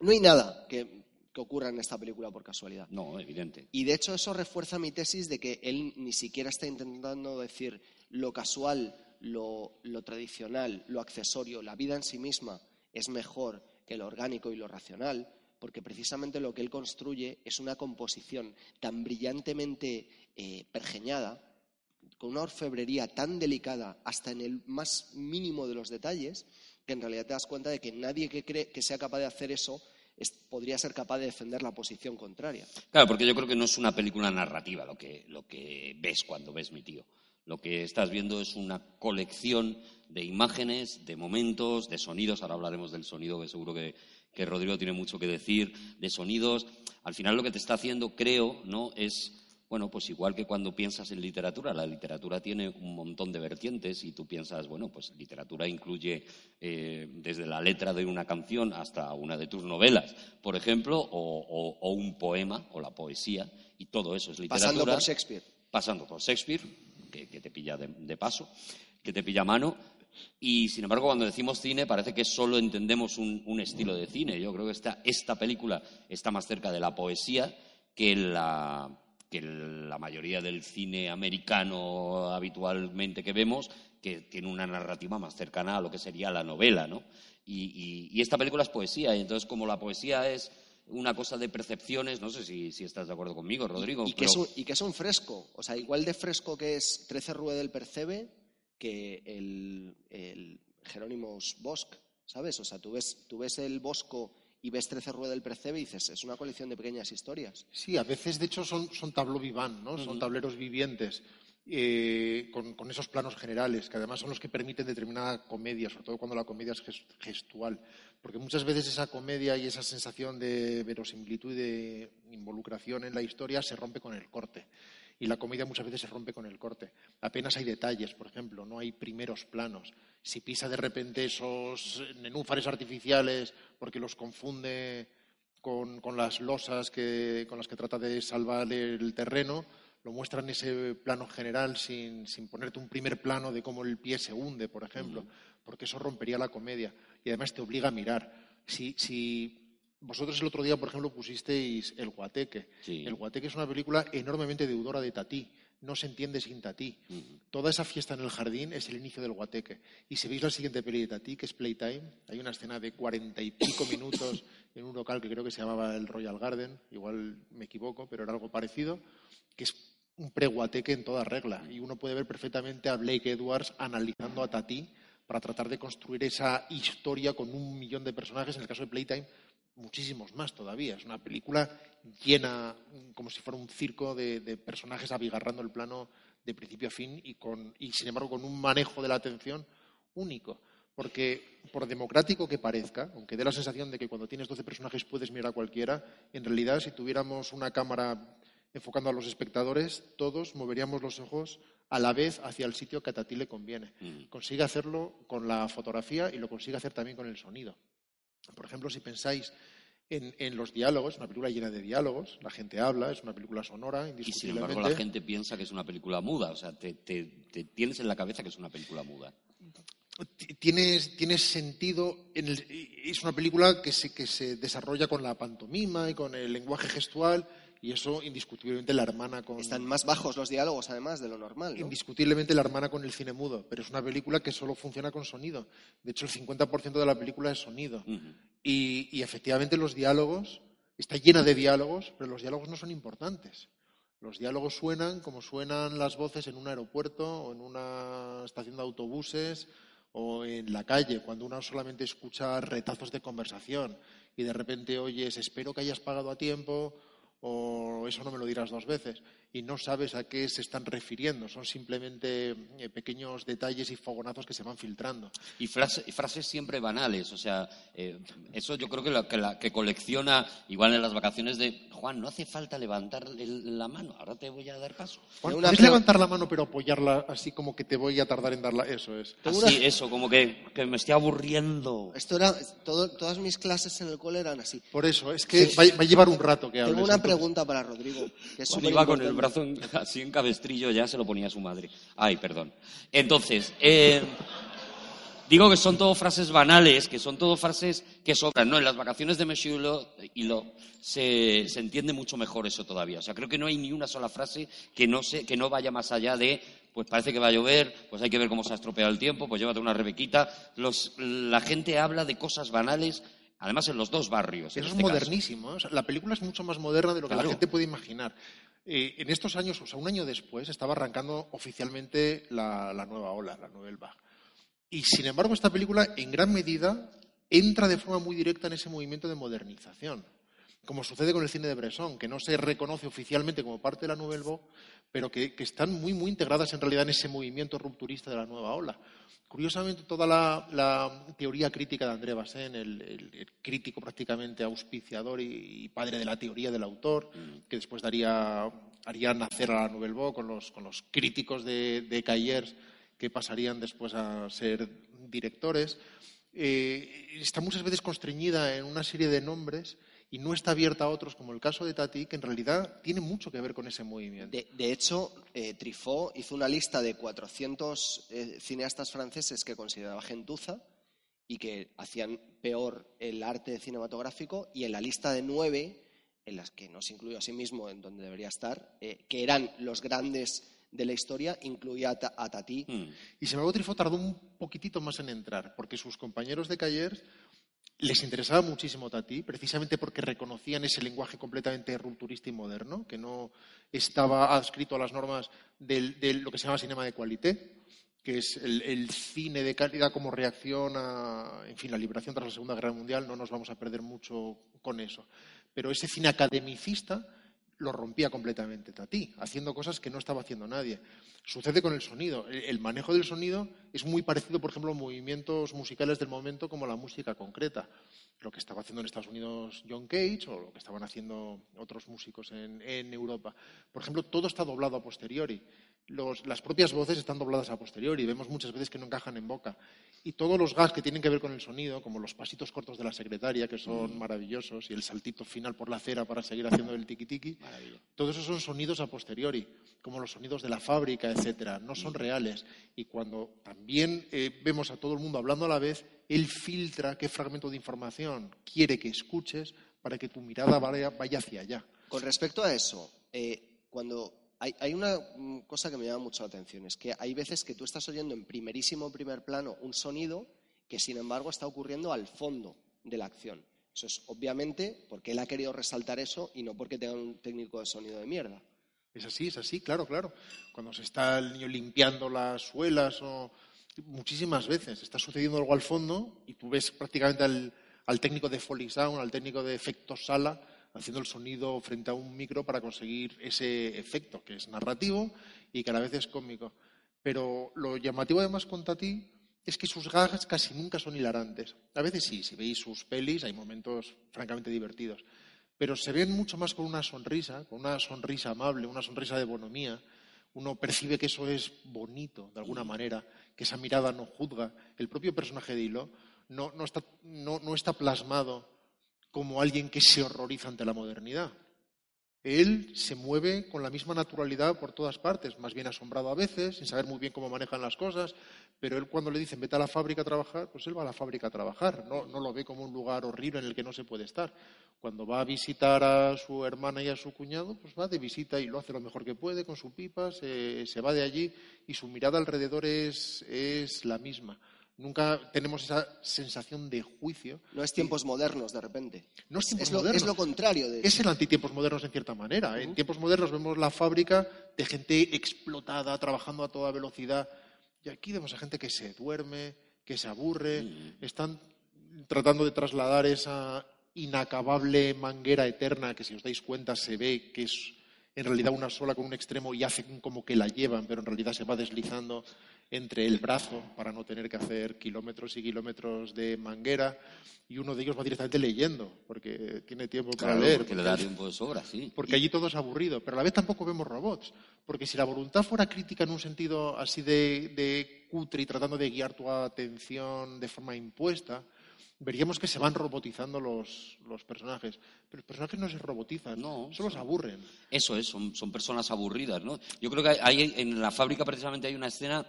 Speaker 3: no hay nada que, que ocurra en esta película por casualidad.
Speaker 2: No, evidente.
Speaker 3: Y de hecho eso refuerza mi tesis de que él ni siquiera está intentando decir lo casual, lo, lo tradicional, lo accesorio, la vida en sí misma es mejor que lo orgánico y lo racional, porque precisamente lo que él construye es una composición tan brillantemente eh, pergeñada, con una orfebrería tan delicada hasta en el más mínimo de los detalles, que en realidad te das cuenta de que nadie que cree que sea capaz de hacer eso es- podría ser capaz de defender la posición contraria.
Speaker 2: Claro, porque yo creo que no es una película narrativa lo que, lo que ves cuando ves mi tío. Lo que estás viendo es una colección de imágenes, de momentos, de sonidos. Ahora hablaremos del sonido, que seguro que, que Rodrigo tiene mucho que decir, de sonidos. Al final lo que te está haciendo, creo, ¿no? es, bueno, pues igual que cuando piensas en literatura. La literatura tiene un montón de vertientes y tú piensas, bueno, pues literatura incluye eh, desde la letra de una canción hasta una de tus novelas, por ejemplo, o, o- o un poema o la poesía, y todo eso es literatura.
Speaker 3: Pasando por Shakespeare.
Speaker 2: pasando por Shakespeare, que, te pilla de, paso, que te pilla a mano, y sin embargo, cuando decimos cine, parece que solo entendemos un, estilo de cine. Yo creo que esta, esta, película está más cerca de la poesía que la, que la mayoría del cine americano habitualmente que vemos, que tiene una narrativa más cercana a lo que sería la novela, ¿no? Y, esta película es poesía, y entonces como la poesía es una cosa de percepciones, no sé si, estás de acuerdo conmigo, Rodrigo.
Speaker 3: Y, que es un, y, que es un, fresco, o sea, igual de fresco que es Trece Rue del Percebe que el, el Jerónimos Bosch, ¿sabes? O sea, tú ves, tú ves el Bosco y ves Trece Rue del Percebe y dices, es una colección de pequeñas historias.
Speaker 4: Sí, a veces de hecho son, son tableau vivant, ¿no? Son tableros vivientes. Eh, con, esos planos generales, que además son los que permiten determinada comedia, sobre todo cuando la comedia es gestual. Porque muchas veces esa comedia y esa sensación de verosimilitud y de involucración en la historia se rompe con el corte. Y la comedia muchas veces se rompe con el corte. Apenas hay detalles, por ejemplo, no hay primeros planos. Si pisa de repente esos nenúfares artificiales porque los confunde con, con las losas que, con las que trata de salvar el terreno, lo muestra en ese plano general sin, ponerte un primer plano de cómo el pie se hunde, por ejemplo, porque eso rompería la comedia y además te obliga a mirar. Si, si vosotros el otro día, por ejemplo, pusisteis El Guateque. El Guateque es una película enormemente deudora de Tatí. No se entiende sin Tatí. Toda esa fiesta en el jardín es el inicio del Guateque. Y si veis la siguiente peli de Tatí, que es Playtime, hay una escena de cuarenta y pico minutos en un local que creo que se llamaba el Royal Garden, igual me equivoco, pero era algo parecido, que es un preguateque en toda regla. Y uno puede ver perfectamente a Blake Edwards analizando a Tati para tratar de construir esa historia con un millón de personajes. En el caso de Playtime, muchísimos más todavía. Es una película llena, como si fuera un circo de, personajes abigarrando el plano de principio a fin y, con, y, sin embargo, con un manejo de la atención único. Porque, por democrático que parezca, aunque dé la sensación de que cuando tienes 12 personajes puedes mirar a cualquiera, en realidad, si tuviéramos una cámara enfocando a los espectadores, todos moveríamos los ojos a la vez hacia el sitio que a Tati le conviene. Mm. Consigue hacerlo con la fotografía y lo consigue hacer también con el sonido. Por ejemplo, si pensáis en, los diálogos, una película llena de diálogos, la gente habla, es una película sonora,
Speaker 2: Y sin embargo la gente piensa que es una película muda, o sea, te, tienes en la cabeza que es una película muda.
Speaker 4: Tienes, tienes sentido, es una película que que se desarrolla con la pantomima y con el lenguaje gestual y eso, indiscutiblemente, la hermana con.
Speaker 3: Están más bajos los diálogos, además, de lo normal.
Speaker 4: Indiscutiblemente, la hermana con el cine mudo. Pero es una película que solo funciona con sonido. De hecho, el 50% de la película es sonido. y, efectivamente, los diálogos. Está llena de diálogos, pero los diálogos no son importantes. Los diálogos suenan como suenan las voces en un aeropuerto o en una estación de autobuses o en la calle, cuando uno solamente escucha retazos de conversación y de repente oyes, espero que hayas pagado a tiempo o eso no me lo dirás dos veces y no sabes a qué se están refiriendo. Son simplemente eh, pequeños detalles y fogonazos que se van filtrando.
Speaker 2: Y frases siempre banales. O sea, eh, eso yo creo que, la, que, la, que colecciona, igual en las vacaciones de Juan, no hace falta levantar la mano, ahora te voy a dar paso.
Speaker 4: Juan, puedes levantar la mano pero apoyarla así como que te voy a tardar en darla. Eso es.
Speaker 2: Así, eso, como que, me estoy aburriendo.
Speaker 3: Esto era, todas mis clases en el cole eran así.
Speaker 4: Por eso, es que va, a llevar un rato que hables.
Speaker 3: Tengo una pregunta para Rodrigo.
Speaker 2: Que con el brazo así en cabestrillo ya se lo ponía su madre. Ay, perdón. Entonces, eh, digo que son todo frases banales, que son todo frases que sobran. No, en las vacaciones de Monsieur Hilo se, se entiende mucho mejor eso todavía. O sea, creo que no hay ni una sola frase que no, se, que no vaya más allá de pues parece que va a llover, pues hay que ver cómo se ha estropeado el tiempo, pues llévate una rebequita. la gente habla de cosas banales Además, en los dos barrios.
Speaker 4: Eso es este modernísimo. La película es mucho más moderna de lo que la gente puede imaginar. Eh, en estos años, o sea, un año después, estaba arrancando oficialmente la, nueva ola, la Nouvelle Vague. Y sin embargo, esta película, en gran medida, entra de forma muy directa en ese movimiento de modernización. Como sucede con el cine de Bresson, que no se reconoce oficialmente como parte de la Nouvelle Vague, pero que, están muy, muy integradas en realidad en ese movimiento rupturista de la nueva ola. Curiosamente, toda la, teoría crítica de André Bazin, el, crítico prácticamente auspiciador y, padre de la teoría del autor, mm. que después daría, haría nacer a la Nouvelle Vague con los, con los críticos de, de Cahiers, que pasarían después a ser directores, eh, está muchas veces constreñida en una serie de nombres y no está abierta a otros, como el caso de Tati, que en realidad tiene mucho que ver con ese movimiento.
Speaker 3: De, hecho, eh, Truffaut hizo una lista de 400 eh, cineastas franceses que consideraba gentuza y que hacían peor el arte cinematográfico, y en la lista de nueve, en las que no se incluyó a sí mismo en donde debería estar, eh, que eran los grandes de la historia, incluía a, Tati.
Speaker 4: Mm. Y sin embargo, Truffaut tardó un poquitito más en entrar, porque sus compañeros de Callers les interesaba muchísimo Tati, precisamente porque reconocían ese lenguaje completamente rupturista y moderno, que no estaba adscrito a las normas de lo que se llama cinema de qualité, que es el, cine de calidad como reacción a, en fin, la liberación tras la Segunda Guerra Mundial, no nos vamos a perder mucho con eso. Pero ese cine academicista lo rompía completamente Tati, haciendo cosas que no estaba haciendo nadie. Sucede con el sonido. El manejo del sonido es muy parecido, por ejemplo, a movimientos musicales del momento como la música concreta. Lo que estaba haciendo en Estados Unidos John Cage o lo que estaban haciendo otros músicos en, en Europa. Por ejemplo, todo está doblado a posteriori las propias voces están dobladas a posteriori vemos muchas veces que no encajan en boca. Y todos los gags que tienen que ver con el sonido, como los pasitos cortos de la secretaria, que son mm. maravillosos, y el saltito final por la acera para seguir haciendo el tiki-tiki, todos esos son sonidos a posteriori, como los sonidos de la fábrica, etcétera. No son mm. reales. Y cuando también eh, vemos a todo el mundo hablando a la vez, él filtra qué fragmento de información quiere que escuches para que tu mirada vaya, hacia allá.
Speaker 3: Con respecto a eso, eh, cuando hay, una mm, cosa que me llama mucho la atención, es que hay veces que tú estás oyendo en primerísimo primer plano un sonido que, sin embargo, está ocurriendo al fondo de la acción. Eso es obviamente porque él ha querido resaltar eso y no porque tenga un técnico de sonido de mierda.
Speaker 4: Es así, es así, claro, claro. Cuando se está el niño limpiando las suelas o muchísimas veces está sucediendo algo al fondo y tú ves prácticamente al, técnico de Foley Sound, al técnico de efectos sala, haciendo el sonido frente a un micro para conseguir ese efecto, que es narrativo y que a la vez es cómico. Pero lo llamativo además con Tati es que sus gags casi nunca son hilarantes. A veces sí, si veis sus pelis hay momentos francamente divertidos. Pero se ven mucho más con una sonrisa, con una sonrisa amable, una sonrisa de bonomía. Uno percibe que eso es bonito, de alguna manera, que esa mirada no juzga. El propio personaje de Hilo no, está, no está plasmado como alguien que se horroriza ante la modernidad. Él se mueve con la misma naturalidad por todas partes, más bien asombrado a veces, sin saber muy bien cómo manejan las cosas, pero él cuando le dicen vete a la fábrica a trabajar, pues él va a la fábrica a trabajar, no, lo ve como un lugar horrible en el que no se puede estar. Cuando va a visitar a su hermana y a su cuñado, pues va de visita y lo hace lo mejor que puede con su pipa, se, va de allí y su mirada alrededor es la misma. Nunca tenemos esa sensación de juicio.
Speaker 3: No es tiempos modernos, de repente.
Speaker 4: No es tiempos
Speaker 3: lo,
Speaker 4: modernos.
Speaker 3: Es lo contrario. De
Speaker 4: es el antitiempos modernos, en cierta manera. En tiempos modernos vemos la fábrica de gente explotada, trabajando a toda velocidad. Y aquí vemos a gente que se duerme, que se aburre. Están tratando de trasladar esa inacabable manguera eterna que, si os dais cuenta, se ve que es en realidad una sola con un extremo y hacen como que la llevan, pero en realidad se va deslizando entre el brazo para no tener que hacer kilómetros y kilómetros de manguera y uno de ellos va directamente leyendo porque tiene tiempo para leer.
Speaker 2: Porque le da tiempo de sobra, sí.
Speaker 4: Porque allí todo es aburrido, pero a la vez tampoco vemos robots. Porque si la voluntad fuera crítica en un sentido así de, de cutre y tratando de guiar tu atención de forma impuesta, veríamos que se van robotizando los, personajes. Pero los personajes no se robotizan, no, solo se aburren.
Speaker 2: Eso es, son, son, personas aburridas, ¿no? Yo creo que hay, en la fábrica precisamente hay una escena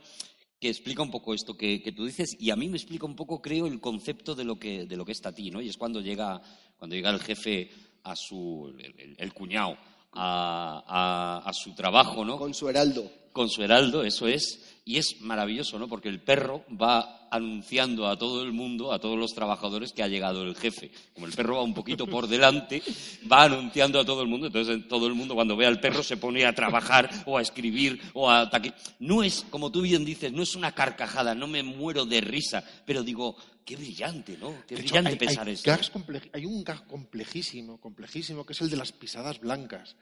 Speaker 2: que explica un poco esto que, tú dices y a mí me explica un poco, creo, el concepto de lo que, de lo que está a ti, ¿no? Y es cuando llega, cuando llega el jefe a su, el, cuñado, a, a, su trabajo, ¿no?
Speaker 3: Con su heraldo.
Speaker 2: Con su heraldo, eso es. Y es maravilloso, ¿no? Porque el perro va anunciando a todo el mundo, a todos los trabajadores, que ha llegado el jefe. Como el perro va un poquito por delante, va anunciando a todo el mundo. Entonces, todo el mundo, cuando ve al perro, se pone a trabajar o a escribir o a atacar. No es, como tú bien dices, no es una carcajada, no me muero de risa, pero digo, qué brillante, ¿no? Qué brillante pensar
Speaker 4: hay
Speaker 2: esto.
Speaker 4: Hay un gag complejísimo, complejísimo, que es el de las pisadas blancas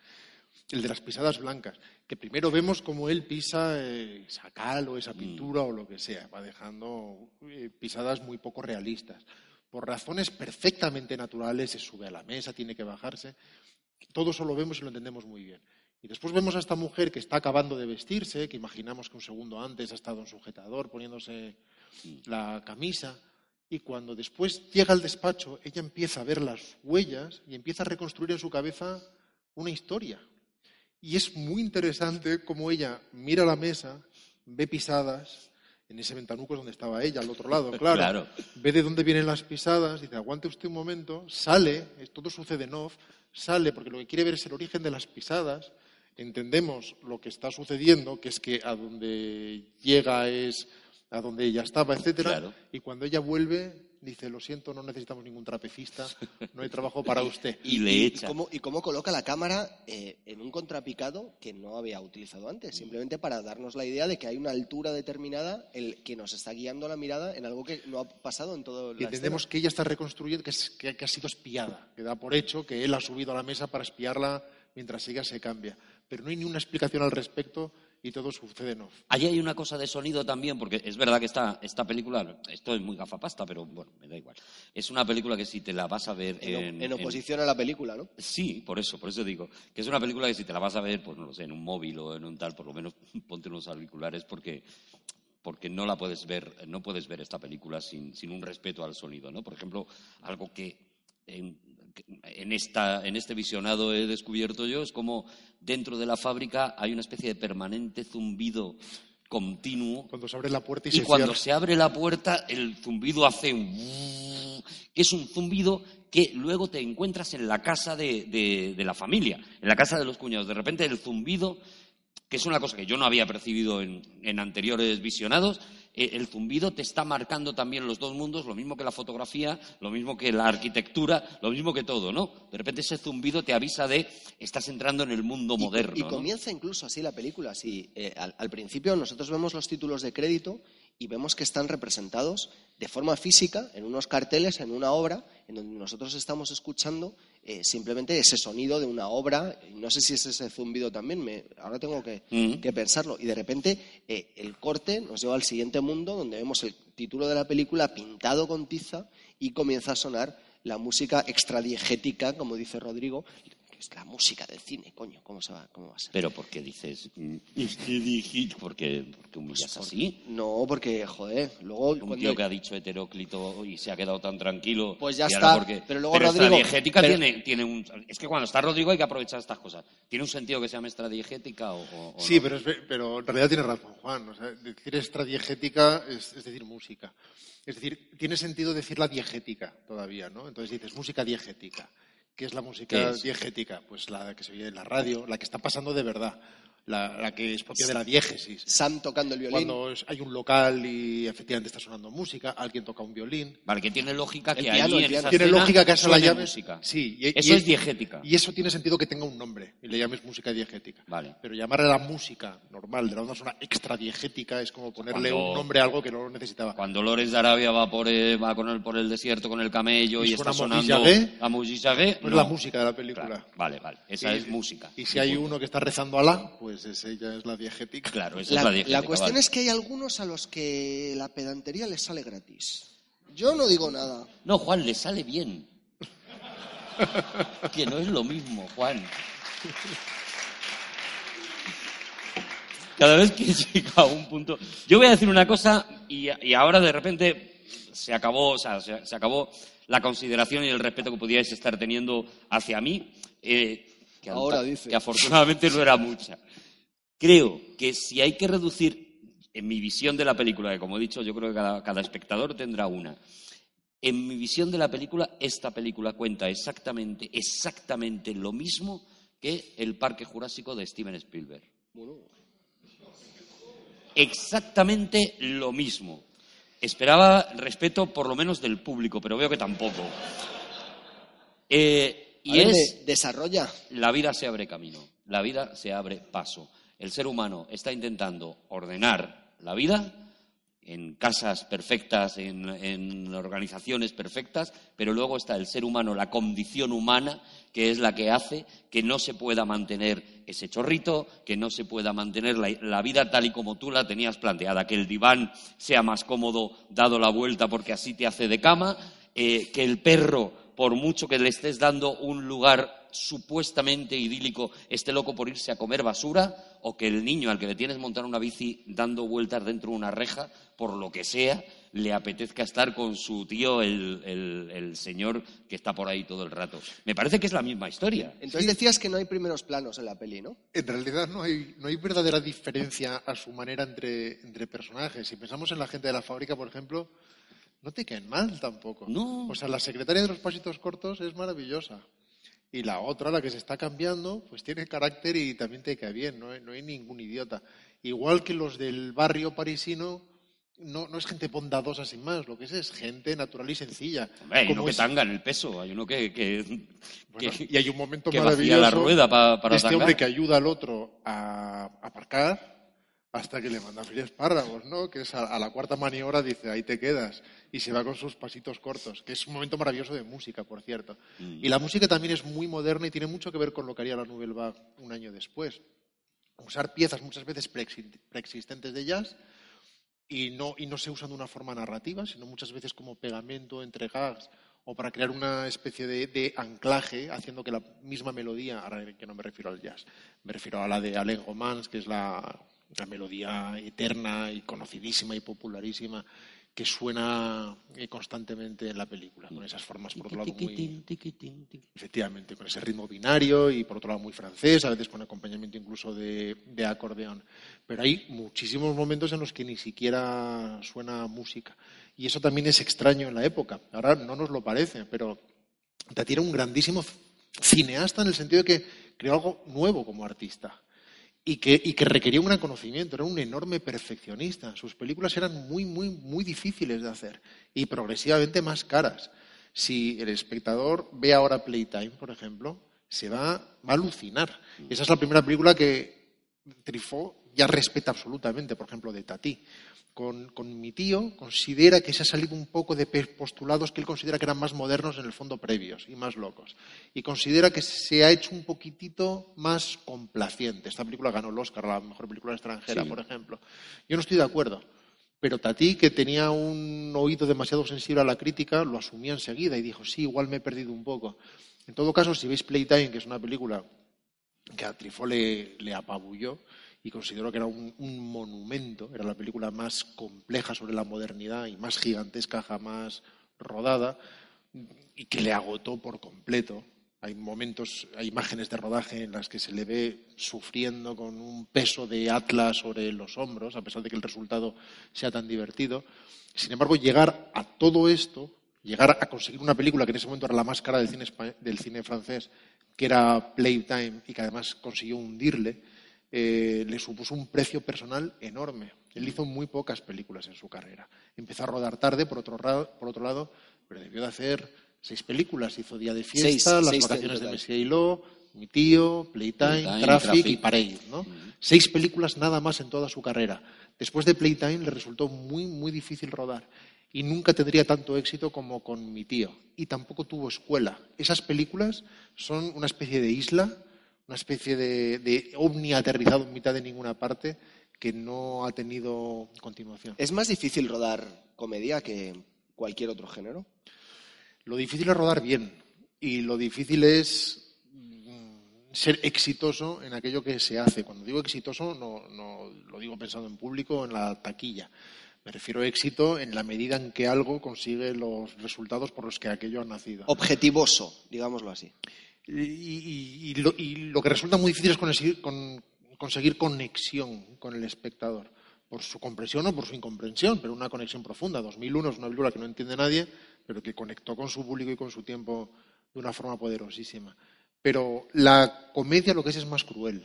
Speaker 4: el de las pisadas blancas, que primero vemos como él pisa eh, esa cal o esa mm. pintura o lo que sea, va dejando eh, pisadas muy poco realistas. Por razones perfectamente naturales, se sube a la mesa, tiene que bajarse. Todo eso lo vemos y lo entendemos muy bien. Y después vemos a esta mujer que está acabando de vestirse, que imaginamos que un segundo antes ha estado en sujetador poniéndose mm. la camisa, Y cuando después llega al despacho, ella empieza a ver las huellas y empieza a reconstruir en su cabeza una historia. Y es muy interesante cómo ella mira la mesa, ve pisadas, en ese ventanuco es donde estaba ella, al otro lado, claro.
Speaker 2: Claro.
Speaker 4: Ve de dónde vienen las pisadas, dice, aguante usted un momento, sale, todo sucede en off, sale porque lo que quiere ver es el origen de las pisadas, entendemos lo que está sucediendo, que es que a donde llega es a donde ella estaba, etcétera,
Speaker 2: Claro.
Speaker 4: y cuando ella vuelve dice, lo siento, no necesitamos ningún trapecista, no hay trabajo para usted.
Speaker 2: Y le
Speaker 3: y
Speaker 2: echa.
Speaker 3: cómo, y cómo coloca la cámara eh, en un contrapicado que no había utilizado antes, simplemente para darnos la idea de que hay una altura determinada el que nos está guiando la mirada en algo que no ha pasado en todo
Speaker 4: Y
Speaker 3: la
Speaker 4: entendemos que ella está reconstruyendo, que, es- que- que ha sido espiada, que da por hecho que él ha subido a la mesa para espiarla mientras ella se cambia. Pero no hay ni una explicación al respecto y todo sucede en off.
Speaker 2: Allí hay una cosa de sonido también, porque es verdad que esta, esta película, esto es muy gafapasta, pero bueno, me da igual. Es una película que si te la vas a ver
Speaker 3: En,
Speaker 2: en,
Speaker 3: en oposición a la película, ¿no?
Speaker 2: Sí, por eso, por eso digo, que es una película que si te la vas a ver, pues no lo sé, en un móvil o en un tal, por lo menos ponte unos auriculares porque, porque no la puedes ver, no puedes ver esta película sin, sin un respeto al sonido, ¿no? Por ejemplo, algo que en, que en esta, en este visionado he descubierto yo es como dentro de la fábrica hay una especie de permanente zumbido continuo
Speaker 4: Cuando se abre la puerta y,
Speaker 2: y
Speaker 4: se
Speaker 2: cuando
Speaker 4: cierra.
Speaker 2: se abre la puerta, el zumbido hace un... que es un zumbido que luego te encuentras en la casa de, de- de la familia, en la casa de los cuñados. De repente el zumbido, que es una cosa que yo no había percibido en, en anteriores visionados, el zumbido te está marcando también los dos mundos, lo mismo que la fotografía, lo mismo que la arquitectura, lo mismo que todo, ¿no? De repente ese zumbido te avisa de estás entrando en el mundo moderno.
Speaker 3: Y, comienza incluso así la película. Así, eh, al, al principio nosotros vemos los títulos de crédito y vemos que están representados de forma física en unos carteles, en una obra, en donde nosotros estamos escuchando eh, simplemente ese sonido de una obra. No sé si es ese zumbido también, me- ahora tengo que,
Speaker 2: Mm.
Speaker 3: que pensarlo. Y de repente eh, el corte nos lleva al siguiente mundo donde vemos el título de la película pintado con tiza y comienza a sonar la música extradiegética, como dice Rodrigo, es la música del cine, coño, ¿cómo, se va, cómo va a ser?
Speaker 2: Pero ¿por qué dices? mm, es que dije- ¿Por qué, por qué humillas así?
Speaker 3: No, porque, joder, luego...
Speaker 2: Un
Speaker 3: cuando-
Speaker 2: tío que ha dicho heteróclito y se ha quedado tan tranquilo.
Speaker 3: Pues ya está,
Speaker 2: porque-
Speaker 3: pero luego Rodrigo- pero-
Speaker 2: tiene, tiene un. Es que cuando está Rodrigo hay que aprovechar estas cosas. ¿Tiene un sentido que se llame extradiegética o, o- o
Speaker 4: Sí,
Speaker 2: no?
Speaker 4: pero, es pero en realidad tiene razón Juan. O sea, decir extradiegética es, es decir música. Es decir, tiene sentido decir la diegética todavía, ¿no? Entonces dices música diegética. ¿Qué es la música diegética? Pues la que se oye en la radio, la que está pasando de verdad, la, la que es propia de la diégesis.
Speaker 3: Sam tocando el violín.
Speaker 4: Cuando es- hay un local y efectivamente está sonando música, alguien toca un violín.
Speaker 2: Vale, que tiene lógica
Speaker 3: El
Speaker 2: que
Speaker 3: piano, el
Speaker 2: en
Speaker 4: Tiene lógica que a esa la llames.
Speaker 2: música.
Speaker 4: Sí, y-
Speaker 2: Eso
Speaker 4: y-
Speaker 2: es diegética.
Speaker 4: Y eso tiene sentido que tenga un nombre y le llames música diegética.
Speaker 2: Vale.
Speaker 4: Pero llamarle a la música normal de la onda sonora extradiegética es como ponerle
Speaker 2: Cuando-
Speaker 4: un nombre a algo que no lo necesitaba.
Speaker 2: Cuando Lores de Arabia va por el, va con el, por el desierto con el camello
Speaker 4: Y
Speaker 2: y, está sonando a
Speaker 4: la música de la película.
Speaker 2: Claro, Vale, vale. Esa
Speaker 4: Y-
Speaker 2: es música.
Speaker 4: Y si hay uno que está rezando a Alá, pues ese ya es la diegética.
Speaker 2: Claro, esa
Speaker 3: La,
Speaker 2: es la
Speaker 3: la
Speaker 2: diegética.
Speaker 3: cuestión
Speaker 2: vale.
Speaker 3: es que hay algunos a los que la pedantería les sale gratis. Yo no digo nada.
Speaker 2: No, Juan, le sale bien. que no es lo mismo, Juan. Cada vez que llega a un punto... Yo voy a decir una cosa y, y ahora de repente se acabó, o sea, se, se acabó la consideración y el respeto que podíais estar teniendo hacia mí, eh, que,
Speaker 3: Ahora dice.
Speaker 2: que afortunadamente no era mucha. Creo que si hay que reducir, en mi visión de la película, que como he dicho, yo creo que cada, cada espectador tendrá una, en mi visión de la película, esta película cuenta exactamente, exactamente lo mismo que el Parque Jurásico de Steven Spielberg. Exactamente lo mismo. Esperaba respeto por lo menos del público, pero veo que tampoco. Eh, y
Speaker 3: ver,
Speaker 2: es
Speaker 3: de- desarrolla.
Speaker 2: la vida se abre camino, la vida se abre paso. El ser humano está intentando ordenar la vida en casas perfectas, en, organizaciones perfectas, pero luego está el ser humano, la condición humana, que es la que hace que no se pueda mantener ese chorrito, que no se pueda mantener la, la vida tal y como tú la tenías planteada, que el diván sea más cómodo dado la vuelta porque así te hace de cama, eh, que el perro, por mucho que le estés dando un lugar supuestamente idílico, esté loco por irse a comer basura, o que el niño al que le tienes montar una bici dando vueltas dentro de una reja, por lo que sea, le apetezca estar con su tío, el, el- el señor que está por ahí todo el rato. Me parece que es la misma historia.
Speaker 3: Entonces decías que no hay primeros planos en la peli, ¿no?
Speaker 4: En realidad no hay, no hay verdadera diferencia a su manera entre, entre personajes. Si pensamos en la gente de la fábrica, por ejemplo, no te caen mal tampoco.
Speaker 2: No.
Speaker 4: O sea, la secretaria de los pasitos cortos es maravillosa. Y la otra, la que se está cambiando, pues tiene carácter y también te cae bien, no hay, no hay ningún idiota. Igual que los del barrio parisino, no, no es gente bondadosa sin más, lo que es es gente natural y sencilla.
Speaker 2: Hombre, hay uno que
Speaker 4: es-
Speaker 2: tanga en el peso, hay uno que, que,
Speaker 4: bueno,
Speaker 2: que-
Speaker 4: y hay un momento
Speaker 2: que
Speaker 4: maravilloso
Speaker 2: la rueda pa- para
Speaker 4: este
Speaker 2: tangar.
Speaker 4: hombre que ayuda al otro a aparcar hasta que le manda fríos espárragos, ¿no? Que es a, a la cuarta maniobra dice, ahí te quedas. Y se va con sus pasitos cortos, que es un momento maravilloso de música, por cierto.
Speaker 2: Mm.
Speaker 4: Y la música también es muy moderna y tiene mucho que ver con lo que haría la Nouvelle Vague un año después. Usar piezas muchas veces preexi- preexistentes de jazz y no, y no se usan de una forma narrativa, sino muchas veces como pegamento entre gags o para crear una especie de, de anclaje, haciendo que la misma melodía, ahora que no me refiero al jazz, me refiero a la de Alain Romans, que es la, la melodía eterna y conocidísima y popularísima que suena eh, constantemente en la película, con esas formas, por otro lado, muy. Efectivamente, con ese ritmo binario y por otro lado muy francés, a veces con acompañamiento incluso de, de acordeón. Pero hay muchísimos momentos en los que ni siquiera suena música. Y eso también es extraño en la época. Ahora no nos lo parece, pero Tati era un grandísimo cineasta en el sentido de que creó algo nuevo como artista y que, y que requería un gran conocimiento, era un enorme perfeccionista. Sus películas eran muy, muy, muy difíciles de hacer y progresivamente más caras. Si el espectador ve ahora Playtime, por ejemplo, se va, va a alucinar. Esa es la primera película que Truffaut ya respeta absolutamente, por ejemplo, de Tati. Con, con mi tío considera que se ha salido un poco de postulados que él considera que eran más modernos en el fondo previos y más locos. Y considera que se ha hecho un poquitito más complaciente. Esta película ganó el Oscar la mejor película extranjera,
Speaker 2: Sí.
Speaker 4: por ejemplo. Yo no estoy de acuerdo. Pero Tati, que tenía un oído demasiado sensible a la crítica, lo asumía enseguida y dijo, sí, igual me he perdido un poco. En todo caso, si veis Playtime, que es una película que a Truffaut le, le apabulló y consideró que era un, monumento, era la película más compleja sobre la modernidad y más gigantesca jamás rodada y que le agotó por completo. Hay momentos, hay imágenes de rodaje en las que se le ve sufriendo con un peso de Atlas sobre los hombros, a pesar de que el resultado sea tan divertido. Sin embargo, llegar a todo esto, llegar a conseguir una película que en ese momento era la más cara del cine, del cine francés, que era Playtime y que además consiguió hundirle, eh, le supuso un precio personal enorme. Él hizo muy pocas películas en su carrera. Empezó a rodar tarde, por otro, por otro lado, pero debió de hacer seis películas. Hizo Día de Fiesta,
Speaker 3: Seis,
Speaker 4: Las
Speaker 3: seis
Speaker 4: vacaciones de. Messier y Lo, Mi tío, Playtime,
Speaker 2: Playtime,
Speaker 4: Traffic,
Speaker 2: Traffic.
Speaker 4: y Parade. ¿no? Seis películas nada más en toda su carrera. Después de Playtime le resultó muy, muy difícil rodar. Y nunca tendría tanto éxito como con mi tío. Y tampoco tuvo escuela. Esas películas son una especie de isla, una especie de, de ovni aterrizado en mitad de ninguna parte que no ha tenido continuación.
Speaker 3: ¿Es más difícil rodar comedia que cualquier otro género?
Speaker 4: Lo difícil es rodar bien y lo difícil es mm, ser exitoso en aquello que se hace. Cuando digo exitoso no, no lo digo pensando en público en la taquilla. Me refiero a éxito en la medida en que algo consigue los resultados por los que aquello ha nacido.
Speaker 3: Objetivoso, digámoslo así.
Speaker 4: Y, y- y lo, y lo que resulta muy difícil es conseguir, con- conseguir conexión con el espectador, por su comprensión o por su incomprensión, pero una conexión profunda. 2001 es una película que no entiende nadie, pero que conectó con su público y con su tiempo de una forma poderosísima. Pero la comedia lo que es es más cruel.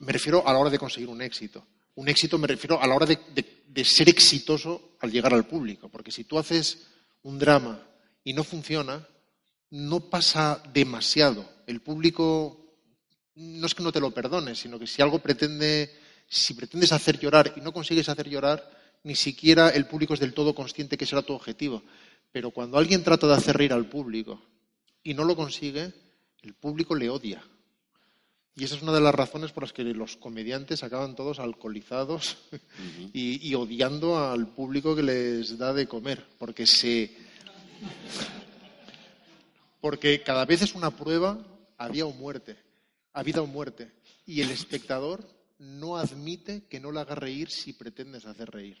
Speaker 4: Me refiero a la hora de conseguir un éxito. Un éxito me refiero a la hora de, de- de ser exitoso al llegar al público. Porque si tú haces un drama y no funciona, no pasa demasiado. El público no es que no te lo perdone, sino que si algo pretende, si pretendes hacer llorar y no consigues hacer llorar, ni siquiera el público es del todo consciente que será tu objetivo. Pero cuando alguien trata de hacer reír al público y no lo consigue, el público le odia. Y esa es una de las razones por las que los comediantes acaban todos alcoholizados y, y odiando al público que les da de comer, porque se porque cada vez es una prueba a vida o muerte, a vida o muerte, y el espectador no admite que no le haga reír si pretendes hacer reír.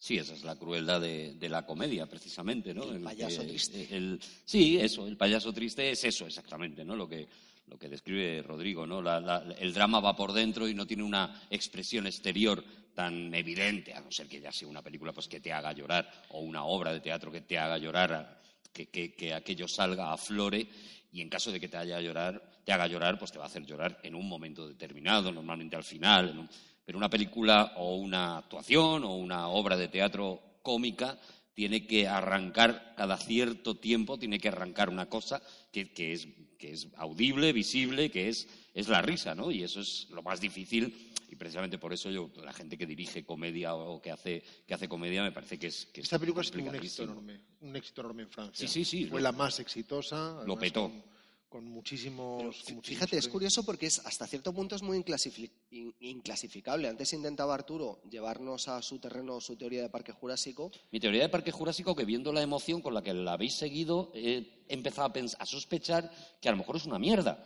Speaker 2: Sí, esa es la crueldad de, de la comedia, precisamente, ¿no?
Speaker 3: El payaso triste.
Speaker 2: el- sí, eso, el payaso triste es eso, exactamente, ¿no? Lo que, lo que describe Rodrigo, ¿no? La- la- el drama va por dentro y no tiene una expresión exterior tan evidente, a no ser que ya sea una película pues, que te haga llorar o una obra de teatro que te haga llorar, que, que- que aquello salga, aflore, y en caso de que te, haya llorar, te haga llorar, pues te va a hacer llorar en un momento determinado, normalmente al final. pero una película o una actuación o una obra de teatro cómica tiene que arrancar cada cierto tiempo, tiene que arrancar una cosa que es, que es audible, visible, que es, es la risa, ¿no? Y eso es lo más difícil y precisamente por eso yo, la gente que dirige comedia o que hace, que hace comedia me parece que es que es
Speaker 4: Esta película tuvo un éxito enorme, un éxito enorme en Francia.
Speaker 2: Sí, sí, sí,
Speaker 4: Fue
Speaker 2: lo-
Speaker 4: la más exitosa.
Speaker 2: lo petó.
Speaker 4: Con, con muchísimos,
Speaker 3: Pero
Speaker 4: con muchísimos
Speaker 3: fíjate, es curioso porque es hasta cierto punto es muy inclasifi- in- inclasificable. Antes intentaba Arturo llevarnos a su terreno su teoría de parque jurásico.
Speaker 2: Mi teoría de Parque Jurásico, que viendo la emoción con la que la habéis seguido, he empezado a, a sospechar que a lo mejor es una mierda.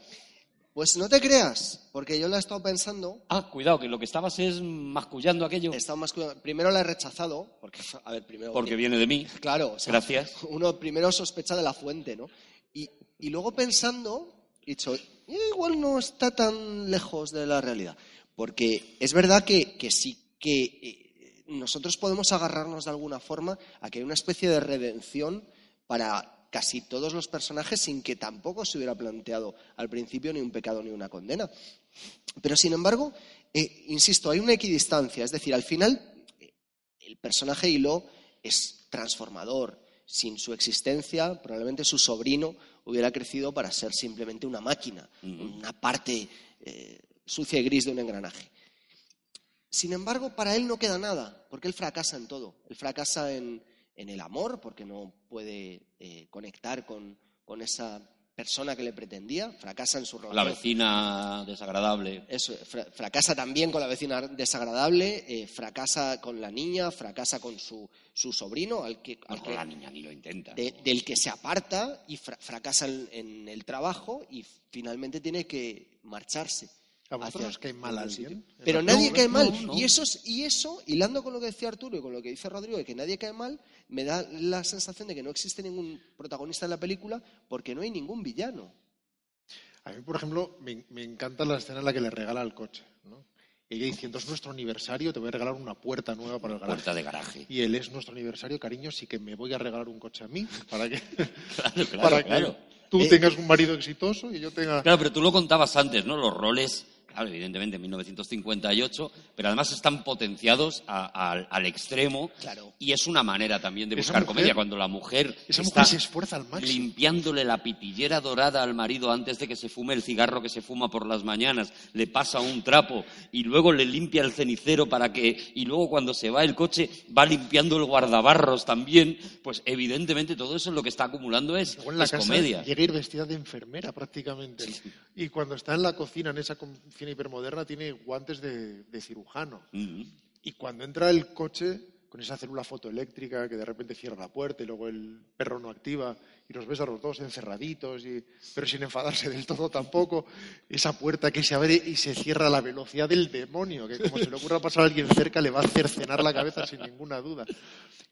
Speaker 3: Pues no te creas, porque yo la he estado pensando.
Speaker 2: Ah, cuidado, que lo que estabas es mascullando aquello
Speaker 3: He estado más cuidado- Primero la he rechazado, porque, a ver, primero.
Speaker 2: porque viene de mí.
Speaker 3: Claro, o sea,
Speaker 2: Gracias.
Speaker 3: uno primero sospecha de la fuente, ¿no? Y, y luego pensando, he dicho, "Eh, igual no está tan lejos de la realidad. Porque es verdad que, que sí que eh, nosotros podemos agarrarnos de alguna forma a que hay una especie de redención para casi todos los personajes sin que tampoco se hubiera planteado al principio ni un pecado ni una condena. Pero sin embargo, eh, insisto, hay una equidistancia. Es decir, al final el personaje Hilo es transformador. Sin su existencia, probablemente su sobrino hubiera crecido para ser simplemente una máquina, una parte eh, sucia y gris de un engranaje. Sin embargo, para él no queda nada, porque él fracasa en todo. Él fracasa en, en el amor, porque no puede eh, conectar con, con esa persona que le pretendía, fracasa en su
Speaker 2: La
Speaker 3: relación.
Speaker 2: vecina desagradable.
Speaker 3: Eso, fra- fracasa también con la vecina desagradable, eh, fracasa con la niña, fracasa con su, su sobrino, al que, al
Speaker 2: No,
Speaker 3: que-
Speaker 2: la niña ni lo intenta.
Speaker 3: de- del que se aparta y fra- fracasa en, en el trabajo y finalmente tiene que marcharse.
Speaker 4: ¿A vosotros
Speaker 3: hacia
Speaker 4: cae mal alguien?
Speaker 3: Pero
Speaker 4: la-
Speaker 3: nadie
Speaker 4: No,
Speaker 3: cae
Speaker 4: no,
Speaker 3: mal.
Speaker 2: no.
Speaker 3: Y, eso, es- y eso, hilando con lo que decía Arturo y con lo que dice Rodrigo, de que nadie cae mal, me da la sensación de que no existe ningún protagonista en la película porque no hay ningún villano.
Speaker 4: A mí, por ejemplo, me, me encanta la escena en la que le regala el coche. ¿no? Y ella diciendo, es nuestro aniversario, te voy a regalar una puerta nueva para el garaje.
Speaker 2: Puerta de garaje.
Speaker 4: Y él es nuestro aniversario, cariño, sí que me voy a regalar un coche a mí para que,
Speaker 2: Claro, claro,
Speaker 4: para
Speaker 2: claro.
Speaker 4: que tú
Speaker 3: Eh,
Speaker 4: tengas un marido exitoso y yo tenga...
Speaker 2: Claro, pero tú lo contabas antes, ¿no? Los roles, claro, evidentemente en 1958, pero además están potenciados a- al- al extremo.
Speaker 3: Claro.
Speaker 2: Y es una manera también de buscar
Speaker 4: mujer-
Speaker 2: comedia, cuando la mujer
Speaker 4: Esa
Speaker 2: está
Speaker 4: mujer se esfuerza al máximo.
Speaker 2: limpiándole la pitillera dorada al marido antes de que se fume el cigarro que se fuma por las mañanas, le pasa un trapo y luego le limpia el cenicero para que y luego cuando se va el coche va limpiando el guardabarros también, pues evidentemente todo eso es lo que está acumulando es,
Speaker 4: en la
Speaker 2: es
Speaker 4: casa
Speaker 2: comedia.
Speaker 4: llega a ir vestida de enfermera prácticamente. Y cuando está en la cocina, en esa cocina hipermoderna, tiene guantes de, de cirujano. Y cuando entra el coche, con esa célula fotoeléctrica que de repente cierra la puerta y luego el perro no activa y los ves a los dos encerraditos, y, pero sin enfadarse del todo tampoco, esa puerta que se abre y se cierra a la velocidad del demonio, que como se le ocurra pasar a alguien cerca le va a cercenar la cabeza sin ninguna duda.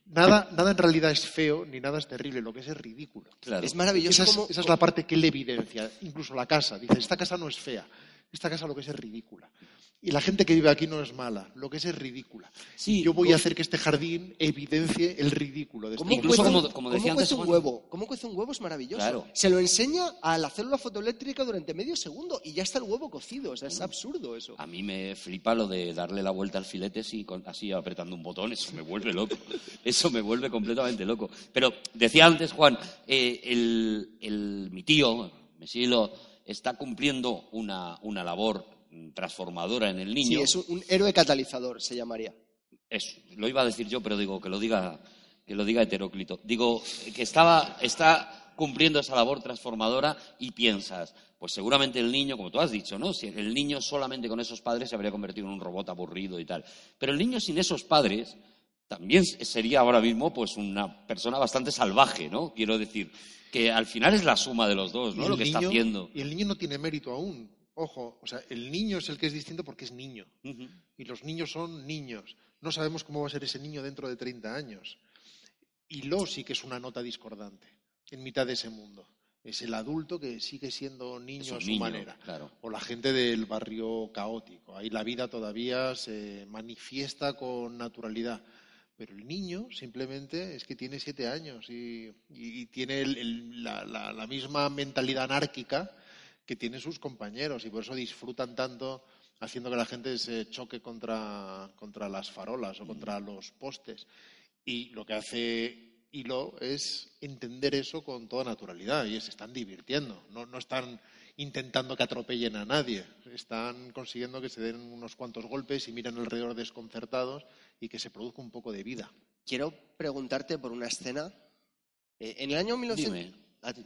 Speaker 4: Nada, nada en realidad es feo ni nada es terrible, lo que es es ridículo.
Speaker 2: Claro.
Speaker 3: Es maravilloso
Speaker 4: Esa es,
Speaker 3: como-
Speaker 4: esa es la parte que él evidencia, incluso la casa. Dice, esta casa no es fea, esta casa lo que es es ridícula. Y la gente que vive aquí no es mala, lo que es es ridícula.
Speaker 2: Sí,
Speaker 4: Yo voy a hacer que este jardín evidencie el ridículo de este
Speaker 3: ¿Cómo
Speaker 2: como-
Speaker 3: un-
Speaker 2: como
Speaker 3: cómo
Speaker 2: decía
Speaker 3: cuece
Speaker 2: antes
Speaker 3: un huevo? ¿Cómo cuece un huevo? Es maravilloso.
Speaker 2: Claro.
Speaker 3: Se lo enseña a la célula fotoeléctrica durante medio segundo y ya está el huevo cocido. O sea, es absurdo eso.
Speaker 2: A mí me flipa lo de darle la vuelta al filete así, así apretando un botón, eso me vuelve loco. Eso me vuelve completamente loco. Pero decía antes, Juan, eh, el, el- mi tío, Mesilo, está cumpliendo una, una labor transformadora en el
Speaker 3: Sí,
Speaker 2: niño.
Speaker 3: es un, un héroe catalizador, se llamaría.
Speaker 2: Eso, lo iba a decir yo, pero digo que lo diga, que lo diga Heteróclito. Digo que estaba, está cumpliendo esa labor transformadora y piensas, pues seguramente el niño, como tú has dicho, ¿no? Si el niño solamente con esos padres se habría convertido en un robot aburrido y tal. Pero el niño sin esos padres también sería ahora mismo pues una persona bastante salvaje, ¿no? Quiero decir que al final es la suma de los dos, ¿no? Lo que está haciendo.
Speaker 4: Y el niño no tiene mérito aún. ojo, o sea, el niño es el que es distinto porque es niño. Y los niños son niños. No sabemos cómo va a ser ese niño dentro de 30 años. Y lo sí que es una nota discordante en mitad de ese mundo. Es el adulto que sigue siendo niño a su
Speaker 2: niño,
Speaker 4: manera.
Speaker 2: claro.
Speaker 4: O la gente del barrio caótico. Ahí la vida todavía se manifiesta con naturalidad. Pero el niño simplemente es que tiene siete años y, tiene el- el- la, la- la misma mentalidad anárquica que tienen sus compañeros y por eso disfrutan tanto haciendo que la gente se choque contra, contra las farolas o contra los postes. Y lo que hace Hilo es entender eso con toda naturalidad y se están divirtiendo. No, no están intentando que atropellen a nadie. Están consiguiendo que se den unos cuantos golpes y miren alrededor desconcertados y que se produzca un poco de vida.
Speaker 3: Quiero preguntarte por una escena. Eh, en el año 1900...
Speaker 2: Dime.
Speaker 3: A ti.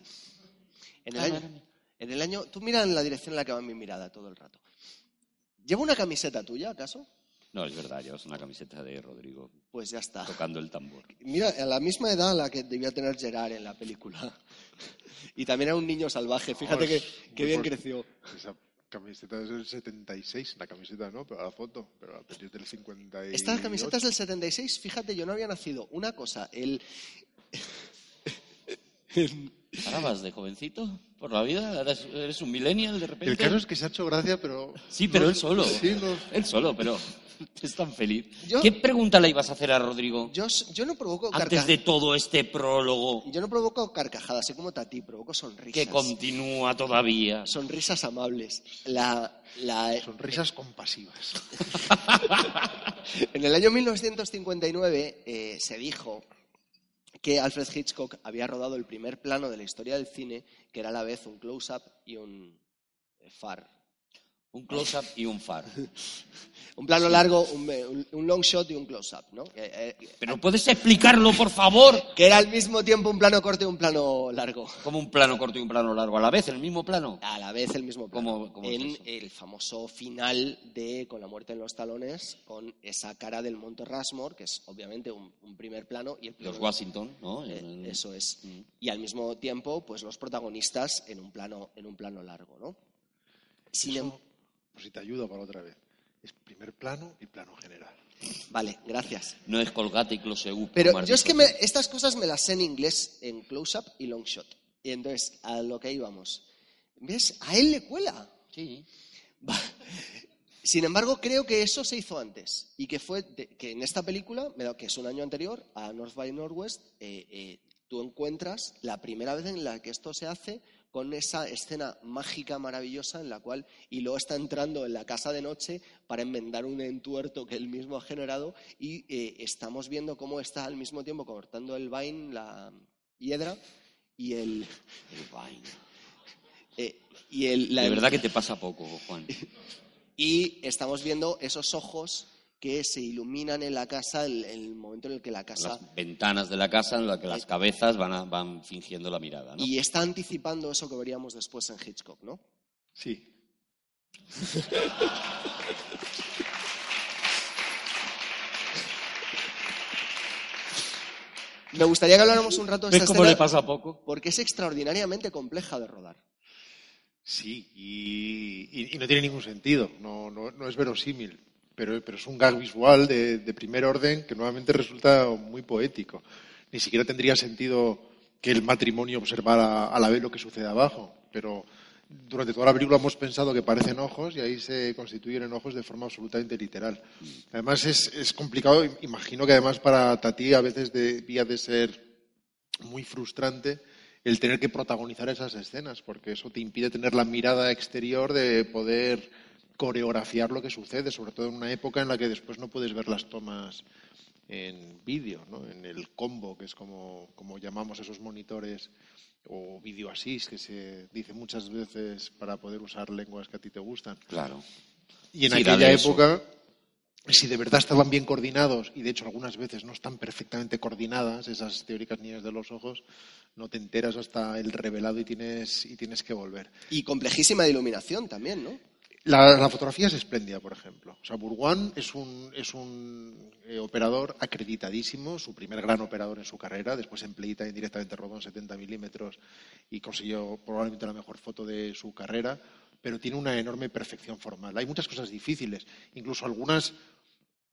Speaker 3: En el,
Speaker 2: Ah,
Speaker 3: año, en el año... Tú mira en la dirección en la que va mi mirada todo el rato. ¿Llevo una camiseta tuya, acaso?
Speaker 2: No, es verdad, llevas una camiseta de Rodrigo
Speaker 3: Pues ya está.
Speaker 2: tocando el tambor.
Speaker 3: Mira, a la misma edad a la que debía tener Gerard en la película. Y también era un niño salvaje. Fíjate
Speaker 4: Oh,
Speaker 3: que, que bien creció.
Speaker 4: Esa camiseta es del 76, la camiseta no, pero la foto, pero la peli es del 58.
Speaker 3: Esta camiseta es del 76. Fíjate, yo no había nacido. Una cosa, el...
Speaker 2: ¿Ahora vas de jovencito por la vida? ¿Eres, eres un millennial de repente?
Speaker 4: El caso es que se ha hecho gracia, pero...
Speaker 2: Sí, pero
Speaker 4: no-
Speaker 2: él solo.
Speaker 4: Sí, no-
Speaker 2: Él solo, pero es tan feliz.
Speaker 3: Yo-
Speaker 2: ¿Qué pregunta le ibas a hacer a Rodrigo
Speaker 3: Yo, yo no provoco
Speaker 2: antes
Speaker 3: carcajadas.
Speaker 2: de todo este prólogo
Speaker 3: Yo no provoco carcajadas, soy como Tati, provoco sonrisas.
Speaker 2: que continúa todavía?
Speaker 3: Sonrisas amables. La, la,
Speaker 4: Sonrisas compasivas.
Speaker 3: en el año 1959 eh, se dijo que Alfred Hitchcock había rodado el primer plano de la historia del cine, que era a la vez un close-up y un eh, far.
Speaker 2: Un close-up y un far.
Speaker 3: Un plano largo, un, long shot y un close-up, ¿no? Eh, eh,
Speaker 2: ¿Pero puedes explicarlo, por favor?
Speaker 3: que era al mismo tiempo un plano corto y un plano largo.
Speaker 2: Como un plano corto y un plano largo a la vez, el mismo plano.
Speaker 3: A la vez el mismo plano.
Speaker 2: ¿Cómo- cómo es
Speaker 3: en el famoso final de Con la muerte en los talones, con esa cara del Monte Rushmore, que es obviamente un, un primer plano, y el
Speaker 2: Los Washington, ¿no?
Speaker 3: eh, eso es.
Speaker 2: Mm.
Speaker 3: Y al mismo tiempo, pues los protagonistas en un plano, en un plano largo, ¿no? Sin em-
Speaker 4: Eso, por si te ayudo para otra vez. Es primer plano y plano general.
Speaker 3: Vale, gracias.
Speaker 2: No es Colgate y Close-Up.
Speaker 3: Pero
Speaker 2: como has
Speaker 3: yo es que me- estas cosas me las sé en inglés, en close-up y long shot. Y entonces, a lo que íbamos. ¿Ves? A él le cuela.
Speaker 2: Sí.
Speaker 3: Va. Sin embargo, creo que eso se hizo antes y que fue de- que en esta película, que es un año anterior, a North by Northwest, eh, eh, tú encuentras la primera vez en la que esto se hace con esa escena mágica, maravillosa, en la cual Hilo está entrando en la casa de noche para enmendar un entuerto que él mismo ha generado y eh, estamos viendo cómo está al mismo tiempo cortando el vine, la hiedra, y el...
Speaker 2: El Vine.
Speaker 3: eh, y el, la-
Speaker 2: De verdad que te pasa poco, Juan.
Speaker 3: Y estamos viendo esos ojos que se iluminan en la casa, el, el momento en el que la casa...
Speaker 2: Las ventanas de la casa en las que las cabezas van, a- van fingiendo la mirada, ¿no?
Speaker 3: Y está anticipando eso que veríamos después en Hitchcock, ¿no?
Speaker 4: Sí.
Speaker 3: Me gustaría que habláramos un rato de
Speaker 2: ¿Ves
Speaker 3: esta
Speaker 2: cómo le pasa poco?
Speaker 3: porque es extraordinariamente compleja de rodar.
Speaker 4: Sí, y, y- y no tiene ningún sentido, no, no, no es verosímil, pero, es un gag visual de, de primer orden que nuevamente resulta muy poético. Ni siquiera tendría sentido que el matrimonio observara a la vez lo que sucede abajo, pero durante toda la película hemos pensado que parecen ojos y ahí se constituyen en ojos de forma absolutamente literal. Además es, es complicado, imagino que además para Tati a veces debía de ser muy frustrante el tener que protagonizar esas escenas, porque eso te impide tener la mirada exterior de poder coreografiar lo que sucede, sobre todo en una época en la que después no puedes ver las tomas en vídeo, ¿no? en el combo, que es como, como llamamos esos monitores, o video assist, que se dice muchas veces para poder usar lenguas que a ti te gustan.
Speaker 2: Claro.
Speaker 4: Y en
Speaker 2: Sí,
Speaker 4: aquella época, si de verdad estaban bien coordinados, y de hecho algunas veces no están perfectamente coordinadas, esas teóricas niñas de los ojos, no te enteras hasta el revelado y tienes, y tienes que volver.
Speaker 3: Y complejísima de iluminación también, ¿no?
Speaker 4: La, fotografía es espléndida, por ejemplo. O sea, es un, es un eh, operador acreditadísimo, su primer gran operador en su carrera. Después en Playtime directamente rodó en 70 milímetros y consiguió probablemente la mejor foto de su carrera. pero tiene una enorme perfección formal. Hay muchas cosas difíciles, incluso algunas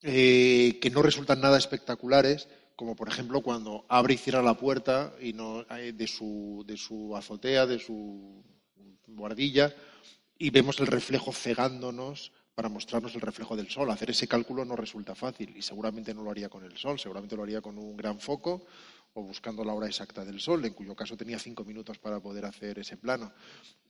Speaker 4: eh, que no resultan nada espectaculares, como por ejemplo cuando abre y cierra la puerta y no, eh, de, su, de su azotea, de su guardilla, y vemos el reflejo cegándonos para mostrarnos el reflejo del sol. Hacer ese cálculo no resulta fácil y seguramente no lo haría con el sol, seguramente lo haría con un gran foco o buscando la hora exacta del sol, en cuyo caso tenía cinco minutos para poder hacer ese plano.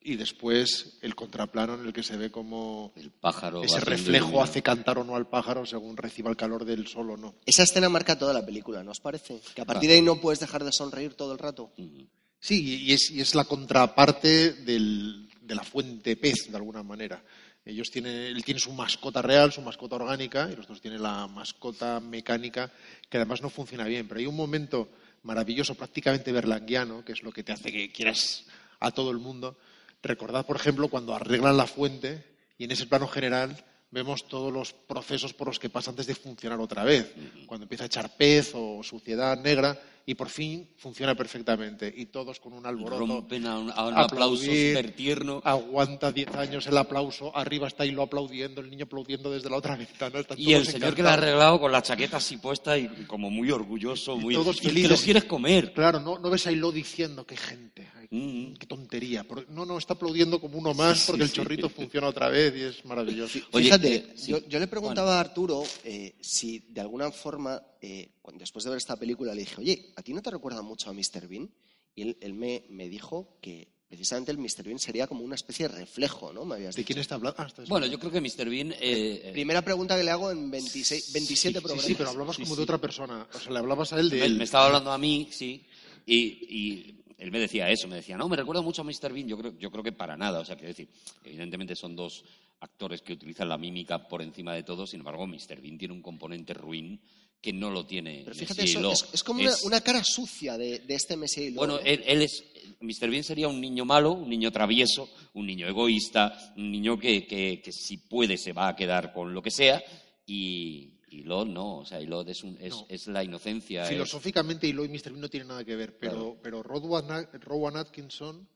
Speaker 4: Y después el contraplano en el que se ve como
Speaker 2: El pájaro.
Speaker 4: ese reflejo hace cantar o no al pájaro según reciba el calor del sol o no.
Speaker 3: Esa escena marca toda la película, ¿no os parece? Que a partir de ahí no puedes dejar de sonreír todo el rato.
Speaker 2: Ujú.
Speaker 4: Sí, y es, y es la contraparte del- de la fuente pez, de alguna manera. Ellos tienen, él tiene su mascota real, su mascota orgánica, y los dos tienen la mascota mecánica, que además no funciona bien. Pero hay un momento maravilloso, prácticamente berlanguiano, que es lo que te hace que quieras a todo el mundo. Recordad, por ejemplo, cuando arreglan la fuente y en ese plano general vemos todos los procesos por los que pasa antes de funcionar otra vez. Cuando empieza a echar pez o suciedad negra y por fin funciona perfectamente. Y todos con un alboroto.
Speaker 2: Rompen a un, a un aplauso súper tierno.
Speaker 4: Aguanta 10 años el aplauso. Arriba está Hilo aplaudiendo, el niño aplaudiendo desde la otra ventana. están
Speaker 2: Y el
Speaker 4: todos
Speaker 2: señor que la ha arreglado con la chaqueta así puesta y como muy orgulloso, muy.
Speaker 4: todos
Speaker 2: y te
Speaker 4: felices.
Speaker 2: lo quieres comer.
Speaker 4: Claro, no, no ves a Hilo diciendo qué gente,
Speaker 2: Mm.
Speaker 4: qué tontería. No, no, está aplaudiendo como uno más
Speaker 2: Sí,
Speaker 4: porque el
Speaker 2: sí.
Speaker 4: chorrito funciona otra vez y es maravilloso.
Speaker 2: Oye,
Speaker 3: Fíjate,
Speaker 2: eh, sí.
Speaker 3: yo, yo le preguntaba a Arturo eh, si de alguna forma, eh, después de ver esta película, le dije, oye, ¿a ti no te recuerda mucho a Mr. Bean? Y él, él me, me dijo que precisamente el Mr. Bean sería como una especie de reflejo, ¿no? Me habías
Speaker 4: ¿De
Speaker 3: dicho.
Speaker 4: quién está hablando? Ah, está-
Speaker 2: Bueno, yo creo que Mr. Bean. eh, eh,
Speaker 3: Primera pregunta que le hago en 26, 27
Speaker 4: Sí,
Speaker 3: programas.
Speaker 4: sí, pero hablabas
Speaker 2: Sí,
Speaker 4: como
Speaker 2: sí.
Speaker 4: de otra persona. O sea, le hablabas a él de
Speaker 2: me,
Speaker 4: él.
Speaker 2: me estaba hablando a mí, sí. Y, y él me decía eso, me decía, no, me recuerda mucho a Mr. Bean. Yo creo, yo creo que para nada. O sea, quiero decir, evidentemente son dos actores que utilizan la mímica por encima de todo. Sin embargo, Mr. Bean tiene un componente ruin que no lo tiene.
Speaker 3: Pero fíjate, eso
Speaker 2: Lo.
Speaker 3: es, es como
Speaker 2: Es-
Speaker 3: Una, una cara sucia de, de este Messi.
Speaker 2: Bueno, él, él es. Mr. Bean sería un niño malo, un niño travieso, un niño egoísta, un niño que, que- que si puede se va a quedar con lo que sea. Y, y Lod no, o sea, y Lod es, un- es,
Speaker 4: No.
Speaker 2: es la inocencia. es-
Speaker 4: Filosóficamente, Hilo y Mr. Bean no tienen nada que ver, pero,
Speaker 2: Claro.
Speaker 4: pero Rowan, Rowan Atkinson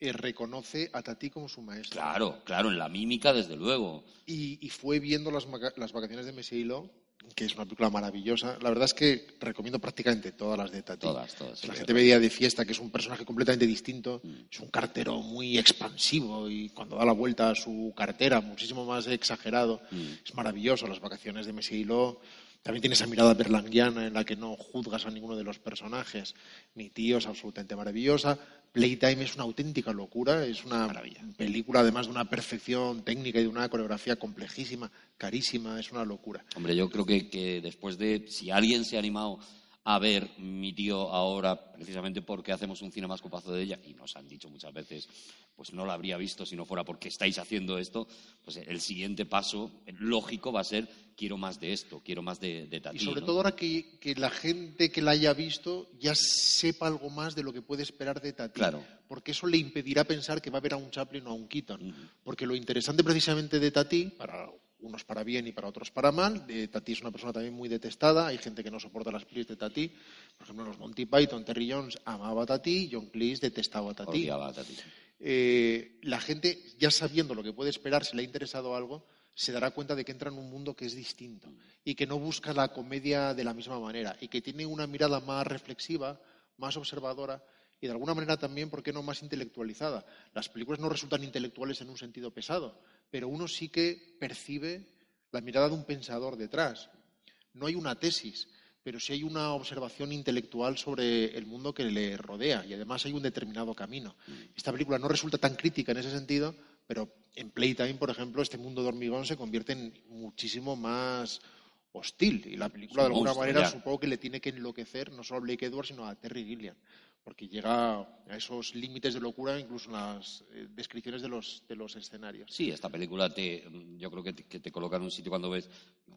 Speaker 4: eh, reconoce a Tati como su maestro.
Speaker 2: Claro, claro, en la mímica, desde luego.
Speaker 4: Y, y fue viendo las, las vacaciones de Messi Hilo, que es una película maravillosa. La verdad es que recomiendo prácticamente todas las de Tati.
Speaker 2: Todas, todas,
Speaker 4: la gente veía de fiesta que es un personaje completamente distinto,
Speaker 2: Mm.
Speaker 4: es un cartero muy expansivo y cuando da la vuelta a su cartera, muchísimo más exagerado.
Speaker 2: Mm.
Speaker 4: Es maravilloso. Las vacaciones de Messi Hilo también tiene esa mirada berlanguiana en la que no juzgas a ninguno de los personajes. Mi tío es absolutamente maravillosa. Playtime es una auténtica locura, es una película además de una perfección técnica y de una coreografía complejísima, carísima, es una locura.
Speaker 2: Hombre, yo creo que, que después de. Si alguien se ha animado a ver mi tío ahora, precisamente porque hacemos un cine más copazo de ella, y nos han dicho muchas veces, pues no la habría visto si no fuera porque estáis haciendo esto, pues el siguiente paso lógico va a ser quiero más de esto, quiero más de, de Tati.
Speaker 4: Y sobre
Speaker 2: ¿no?
Speaker 4: todo ahora que, que la gente que la haya visto ya sepa algo más de lo que puede esperar de Tati.
Speaker 2: Claro.
Speaker 4: Porque eso le impedirá pensar que va a ver a un Chaplin o a un Keaton. Porque lo interesante precisamente de Tati, para unos para bien y para otros para mal, de Tati es una persona también muy detestada, hay gente que no soporta las pelis de Tati. Por ejemplo, los Monty Python, Terry Jones amaba a Tati, John Cleese detestaba a Tati.
Speaker 2: Odiaba a Tati.
Speaker 4: eh, la gente, ya sabiendo lo que puede esperar, si le ha interesado algo, se dará cuenta de que entra en un mundo que es distinto y que no busca la comedia de la misma manera y que tiene una mirada más reflexiva, más observadora y de alguna manera también, ¿por qué no más intelectualizada? Las películas no resultan intelectuales en un sentido pesado, pero uno sí que percibe la mirada de un pensador detrás. No hay una tesis, pero sí hay una observación intelectual sobre el mundo que le rodea y además hay un determinado camino. Esta película no resulta tan crítica en ese sentido, pero en Playtime, por ejemplo, este mundo de hormigón se convierte en muchísimo más hostil y la película de
Speaker 2: un
Speaker 4: alguna manera supongo que le tiene que enloquecer no solo a Blake Edwards sino a Terry Gilliam porque llega a esos límites de locura incluso en las eh, descripciones de los, de los escenarios.
Speaker 2: Sí, esta película te, yo creo que te, que te coloca en un sitio cuando ves,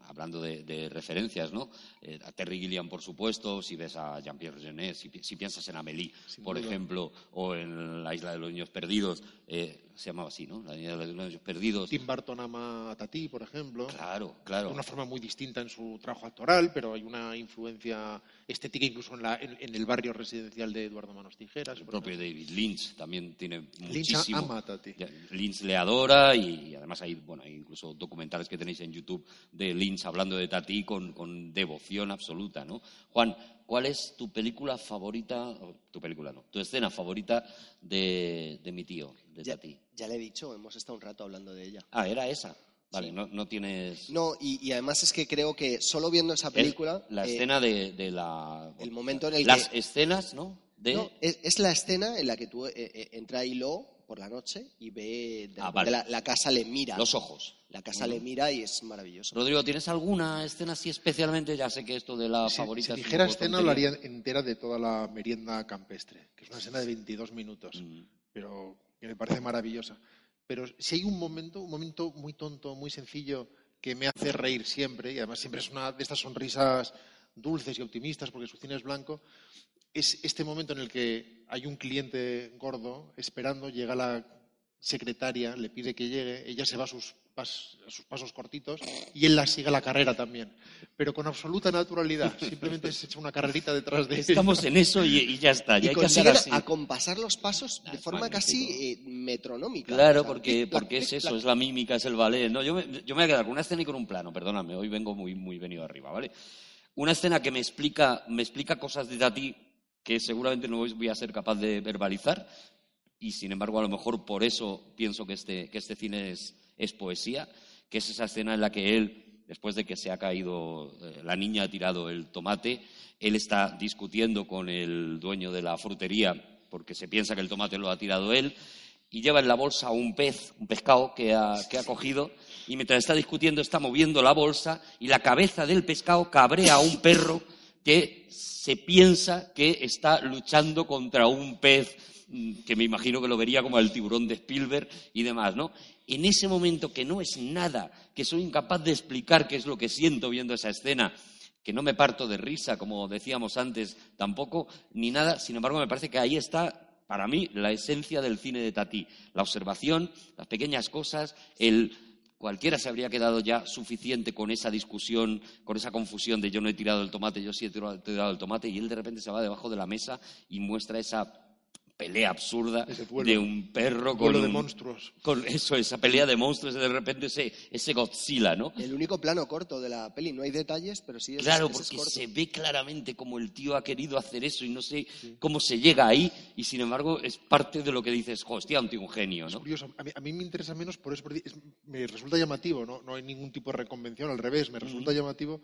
Speaker 2: hablando de, de referencias, ¿no? Eh, a Terry Gilliam, por supuesto, si ves a Jean-Pierre Jeunet, si, pi- si piensas en Amélie,
Speaker 4: Sin
Speaker 2: por
Speaker 4: duda.
Speaker 2: ejemplo, o en La isla de los niños perdidos, eh, se llamaba así, ¿no? La de los perdidos.
Speaker 4: Tim Burton ama a Tati, por ejemplo.
Speaker 2: Claro, claro.
Speaker 4: De una forma muy distinta en su trabajo actoral, pero hay una influencia estética incluso en, la- en- en el barrio residencial de Eduardo Manos Tijeras.
Speaker 2: El propio
Speaker 4: ejemplo.
Speaker 2: David Lynch también tiene
Speaker 4: Lynch
Speaker 2: muchísimo.
Speaker 4: ama a Tati.
Speaker 2: Lynch le adora y, además hay, bueno, hay incluso documentales que tenéis en YouTube de Lynch hablando de Tati con, con devoción absoluta, ¿no? Juan, ¿cuál es tu película favorita, tu película no, tu escena favorita de, de mi tío, de
Speaker 3: Ya,
Speaker 2: Tati?
Speaker 3: ya le he dicho, hemos estado un rato hablando de ella.
Speaker 2: Ah, era esa. Vale,
Speaker 3: Sí.
Speaker 2: no, no tienes...
Speaker 3: No, y, y además es que creo que solo viendo esa película.
Speaker 2: la
Speaker 3: eh,
Speaker 2: escena de, de la...
Speaker 3: el momento en el
Speaker 2: Las
Speaker 3: que-
Speaker 2: escenas, ¿no? De...
Speaker 3: no, es, es la escena en la que tú eh, eh, entra Hilo por la noche y ve de
Speaker 2: Ah, vale.
Speaker 3: la, la casa le mira.
Speaker 2: Los ojos.
Speaker 3: La casa le mira y es maravilloso.
Speaker 2: Rodrigo, ¿tienes alguna escena así especialmente? Ya sé que esto de la
Speaker 4: Si,
Speaker 2: favorita...
Speaker 4: si
Speaker 2: es
Speaker 4: dijera
Speaker 2: poco
Speaker 4: escena, hablaría entera de toda la merienda campestre, que es una escena de 22 minutos,
Speaker 2: Mm.
Speaker 4: pero que me parece maravillosa. Pero si hay un momento, un momento muy tonto, muy sencillo, que me hace reír siempre, y además siempre es una de estas sonrisas dulces y optimistas, porque su cine es blanco, es este momento en el que hay un cliente gordo esperando, llega la secretaria, le pide que llegue, ella se va a sus, pas- a sus pasos cortitos y él la sigue a la carrera también, pero con absoluta naturalidad. Simplemente se echa una carrerita detrás de ella.
Speaker 2: Estamos en eso y, y ya está. Ya
Speaker 3: Y
Speaker 2: hay que hacer
Speaker 3: consiguen
Speaker 2: así.
Speaker 3: acompasar los pasos de
Speaker 2: es
Speaker 3: forma
Speaker 2: magnífico.
Speaker 3: casi eh, metronómica.
Speaker 2: Claro,
Speaker 3: O sea,
Speaker 2: porque, porque es eso, es la mímica, es el ballet. No, yo, me, yo me voy a quedar con una escena y con un plano, perdóname, hoy vengo muy, muy venido arriba, ¿vale? Una escena que me explica, me explica cosas de Tati que seguramente no voy a ser capaz de verbalizar y sin embargo a lo mejor por eso pienso que este, que este cine es, es poesía, que es esa escena en la que él, después de que se ha caído, eh, la niña ha tirado el tomate, él está discutiendo con el dueño de la frutería porque se piensa que el tomate lo ha tirado él y lleva en la bolsa un pez, un pescado que ha, que ha cogido y mientras está discutiendo está moviendo la bolsa y la cabeza del pescado cabrea a un perro que se piensa que está luchando contra un pez mm, que me imagino que lo vería como el tiburón de Spielberg y demás, ¿no? En ese momento que no es nada, que soy incapaz de explicar qué es lo que siento viendo esa escena, que no me parto de risa, como decíamos antes, tampoco, ni nada, sin embargo me parece que ahí está para mí la esencia del cine de Tati, la observación, las pequeñas cosas, el cualquiera se habría quedado ya suficiente con esa discusión, con esa confusión de yo no he tirado el tomate, yo sí he tirado el tomate y él de repente se va debajo de la mesa y muestra esa pelea absurda de un perro con
Speaker 4: de monstruos.
Speaker 2: con eso, esa pelea de monstruos, de repente ese, ese Godzilla, ¿no?
Speaker 3: El único plano corto de la peli, no hay detalles, pero sí es,
Speaker 2: Claro,
Speaker 3: ese es
Speaker 2: porque
Speaker 3: corto.
Speaker 2: se ve claramente como el tío ha querido hacer eso y no sé cómo se llega ahí y sin embargo es parte de lo que dices, hostia, un tío un genio,
Speaker 4: Es
Speaker 2: ¿no?
Speaker 4: curioso. A mí, a mí me interesa menos por eso. porque es- me resulta llamativo. ¿no? no hay ningún tipo de reconvención. Al revés, me resulta llamativo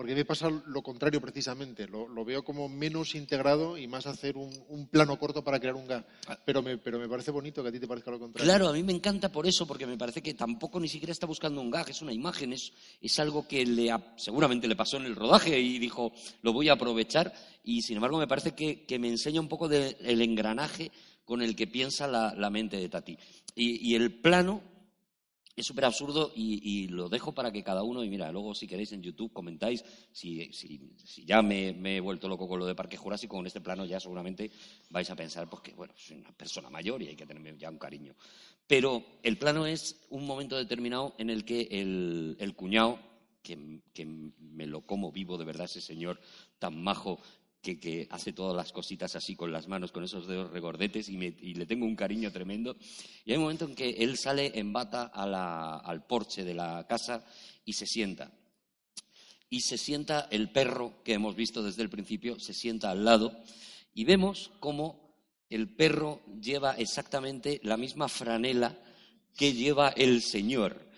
Speaker 4: porque me pasa lo contrario precisamente. Lo, lo veo como menos integrado y más hacer un, un plano corto para crear un gag. Pero me, pero me parece bonito que a ti te parezca lo contrario.
Speaker 2: Claro, a mí me encanta por eso, porque me parece que tampoco ni siquiera está buscando un gag, es una imagen, es, es algo que le ha- seguramente le pasó en el rodaje y dijo, lo voy a aprovechar, y sin embargo me parece que, que me enseña un poco del engranaje con el que piensa la, la mente de Tati. Y, y el plano es súper absurdo y, lo dejo para que cada uno, y mira, luego si queréis en YouTube comentáis, si, ya me, he vuelto loco con lo de Parque Jurásico, con este plano ya seguramente vais a pensar, pues que bueno, soy una persona mayor y hay que tenerme ya un cariño. Pero el plano es un momento determinado en el que el, cuñado, que me lo como vivo de verdad, ese señor tan majo que, hace todas las cositas así con las manos, con esos dedos regordetes, y, me- le tengo un cariño tremendo. Y hay un momento en que él sale en bata al porche de la casa y se sienta. Y se sienta el perro que hemos visto desde el principio, se sienta al lado, y vemos cómo el perro lleva exactamente la misma franela que lleva el señor.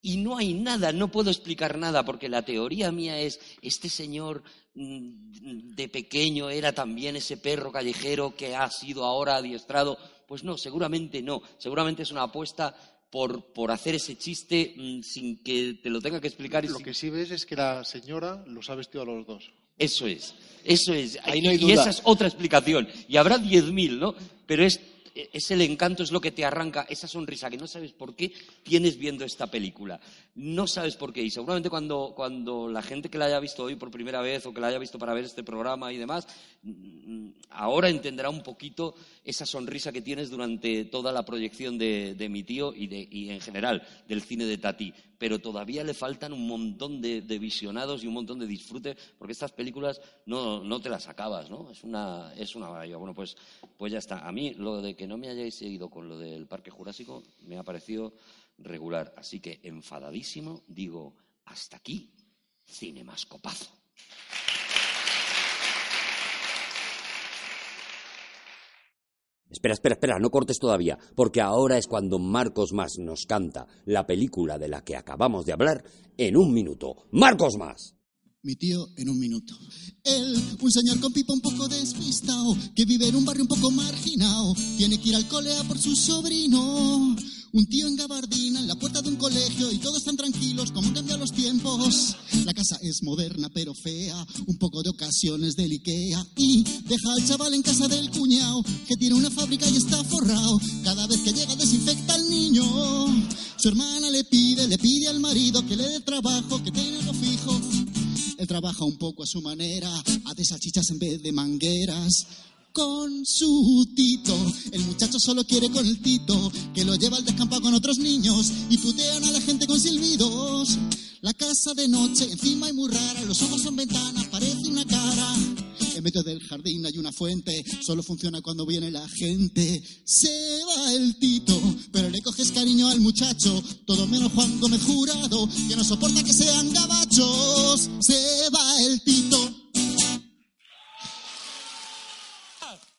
Speaker 2: Y no hay nada, no puedo explicar nada, porque la teoría mía es, este señor de pequeño era también ese perro callejero que ha sido ahora adiestrado. Pues no, seguramente no. Seguramente es una apuesta por, por hacer ese chiste mm, sin que te lo tenga que explicar. Y
Speaker 4: Lo
Speaker 2: sin-
Speaker 4: que sí ves es que la señora los ha vestido a los dos.
Speaker 2: Eso es, eso es.
Speaker 3: Ahí no hay
Speaker 2: y esa es otra explicación. Y habrá 10.000, ¿no? Pero es, es el encanto, es lo que te arranca esa sonrisa que no sabes por qué tienes viendo esta película. No sabes por qué. Y seguramente cuando, cuando la gente que la haya visto hoy por primera vez o que la haya visto para ver este programa y demás, mm, ahora entenderá un poquito esa sonrisa que tienes durante toda la proyección de, mi tío y, de, y en general del cine de Tati. Pero todavía le faltan un montón de, visionados y un montón de disfrute, porque estas películas no, no te las acabas, ¿no? Es una, es una. Bueno, pues, pues ya está. A mí lo de que no me hayáis seguido con lo del Parque Jurásico me ha parecido regular. Así que enfadadísimo digo, hasta aquí, cinemascopazo.
Speaker 1: Espera, espera, espera, no cortes todavía, porque ahora es cuando Marcos Más nos canta la película de la que acabamos de hablar en un minuto. ¡Marcos Más!
Speaker 5: Mi tío en un minuto. Él, un señor con pipa un poco despistado, que vive en un barrio un poco marginado, tiene que ir al cole a por su sobrino. Un tío en gabardina en la puerta de un colegio y todos están tranquilos como han cambiado los tiempos. La casa es moderna pero fea, un poco de ocasiones del Ikea. Y deja al chaval en casa del cuñado, que tiene una fábrica y está forrado. Cada vez que llega desinfecta al niño. Su hermana le pide, le pide al marido que le dé trabajo, que tenga algo fijo. Él trabaja un poco a su manera, hace salchichas en vez de mangueras. Con su tito, el muchacho solo quiere con el tito, que lo lleva al descampado con otros niños y putean a la gente con silbidos. La casa de noche encima es muy rara, los ojos son ventanas, parece una cara. Medio del jardín hay una fuente, solo funciona cuando viene la gente. Se va el tito, pero le coges cariño al muchacho, todo menos Juan Gómez Jurado, que no soporta que sean gabachos. Se va el tito,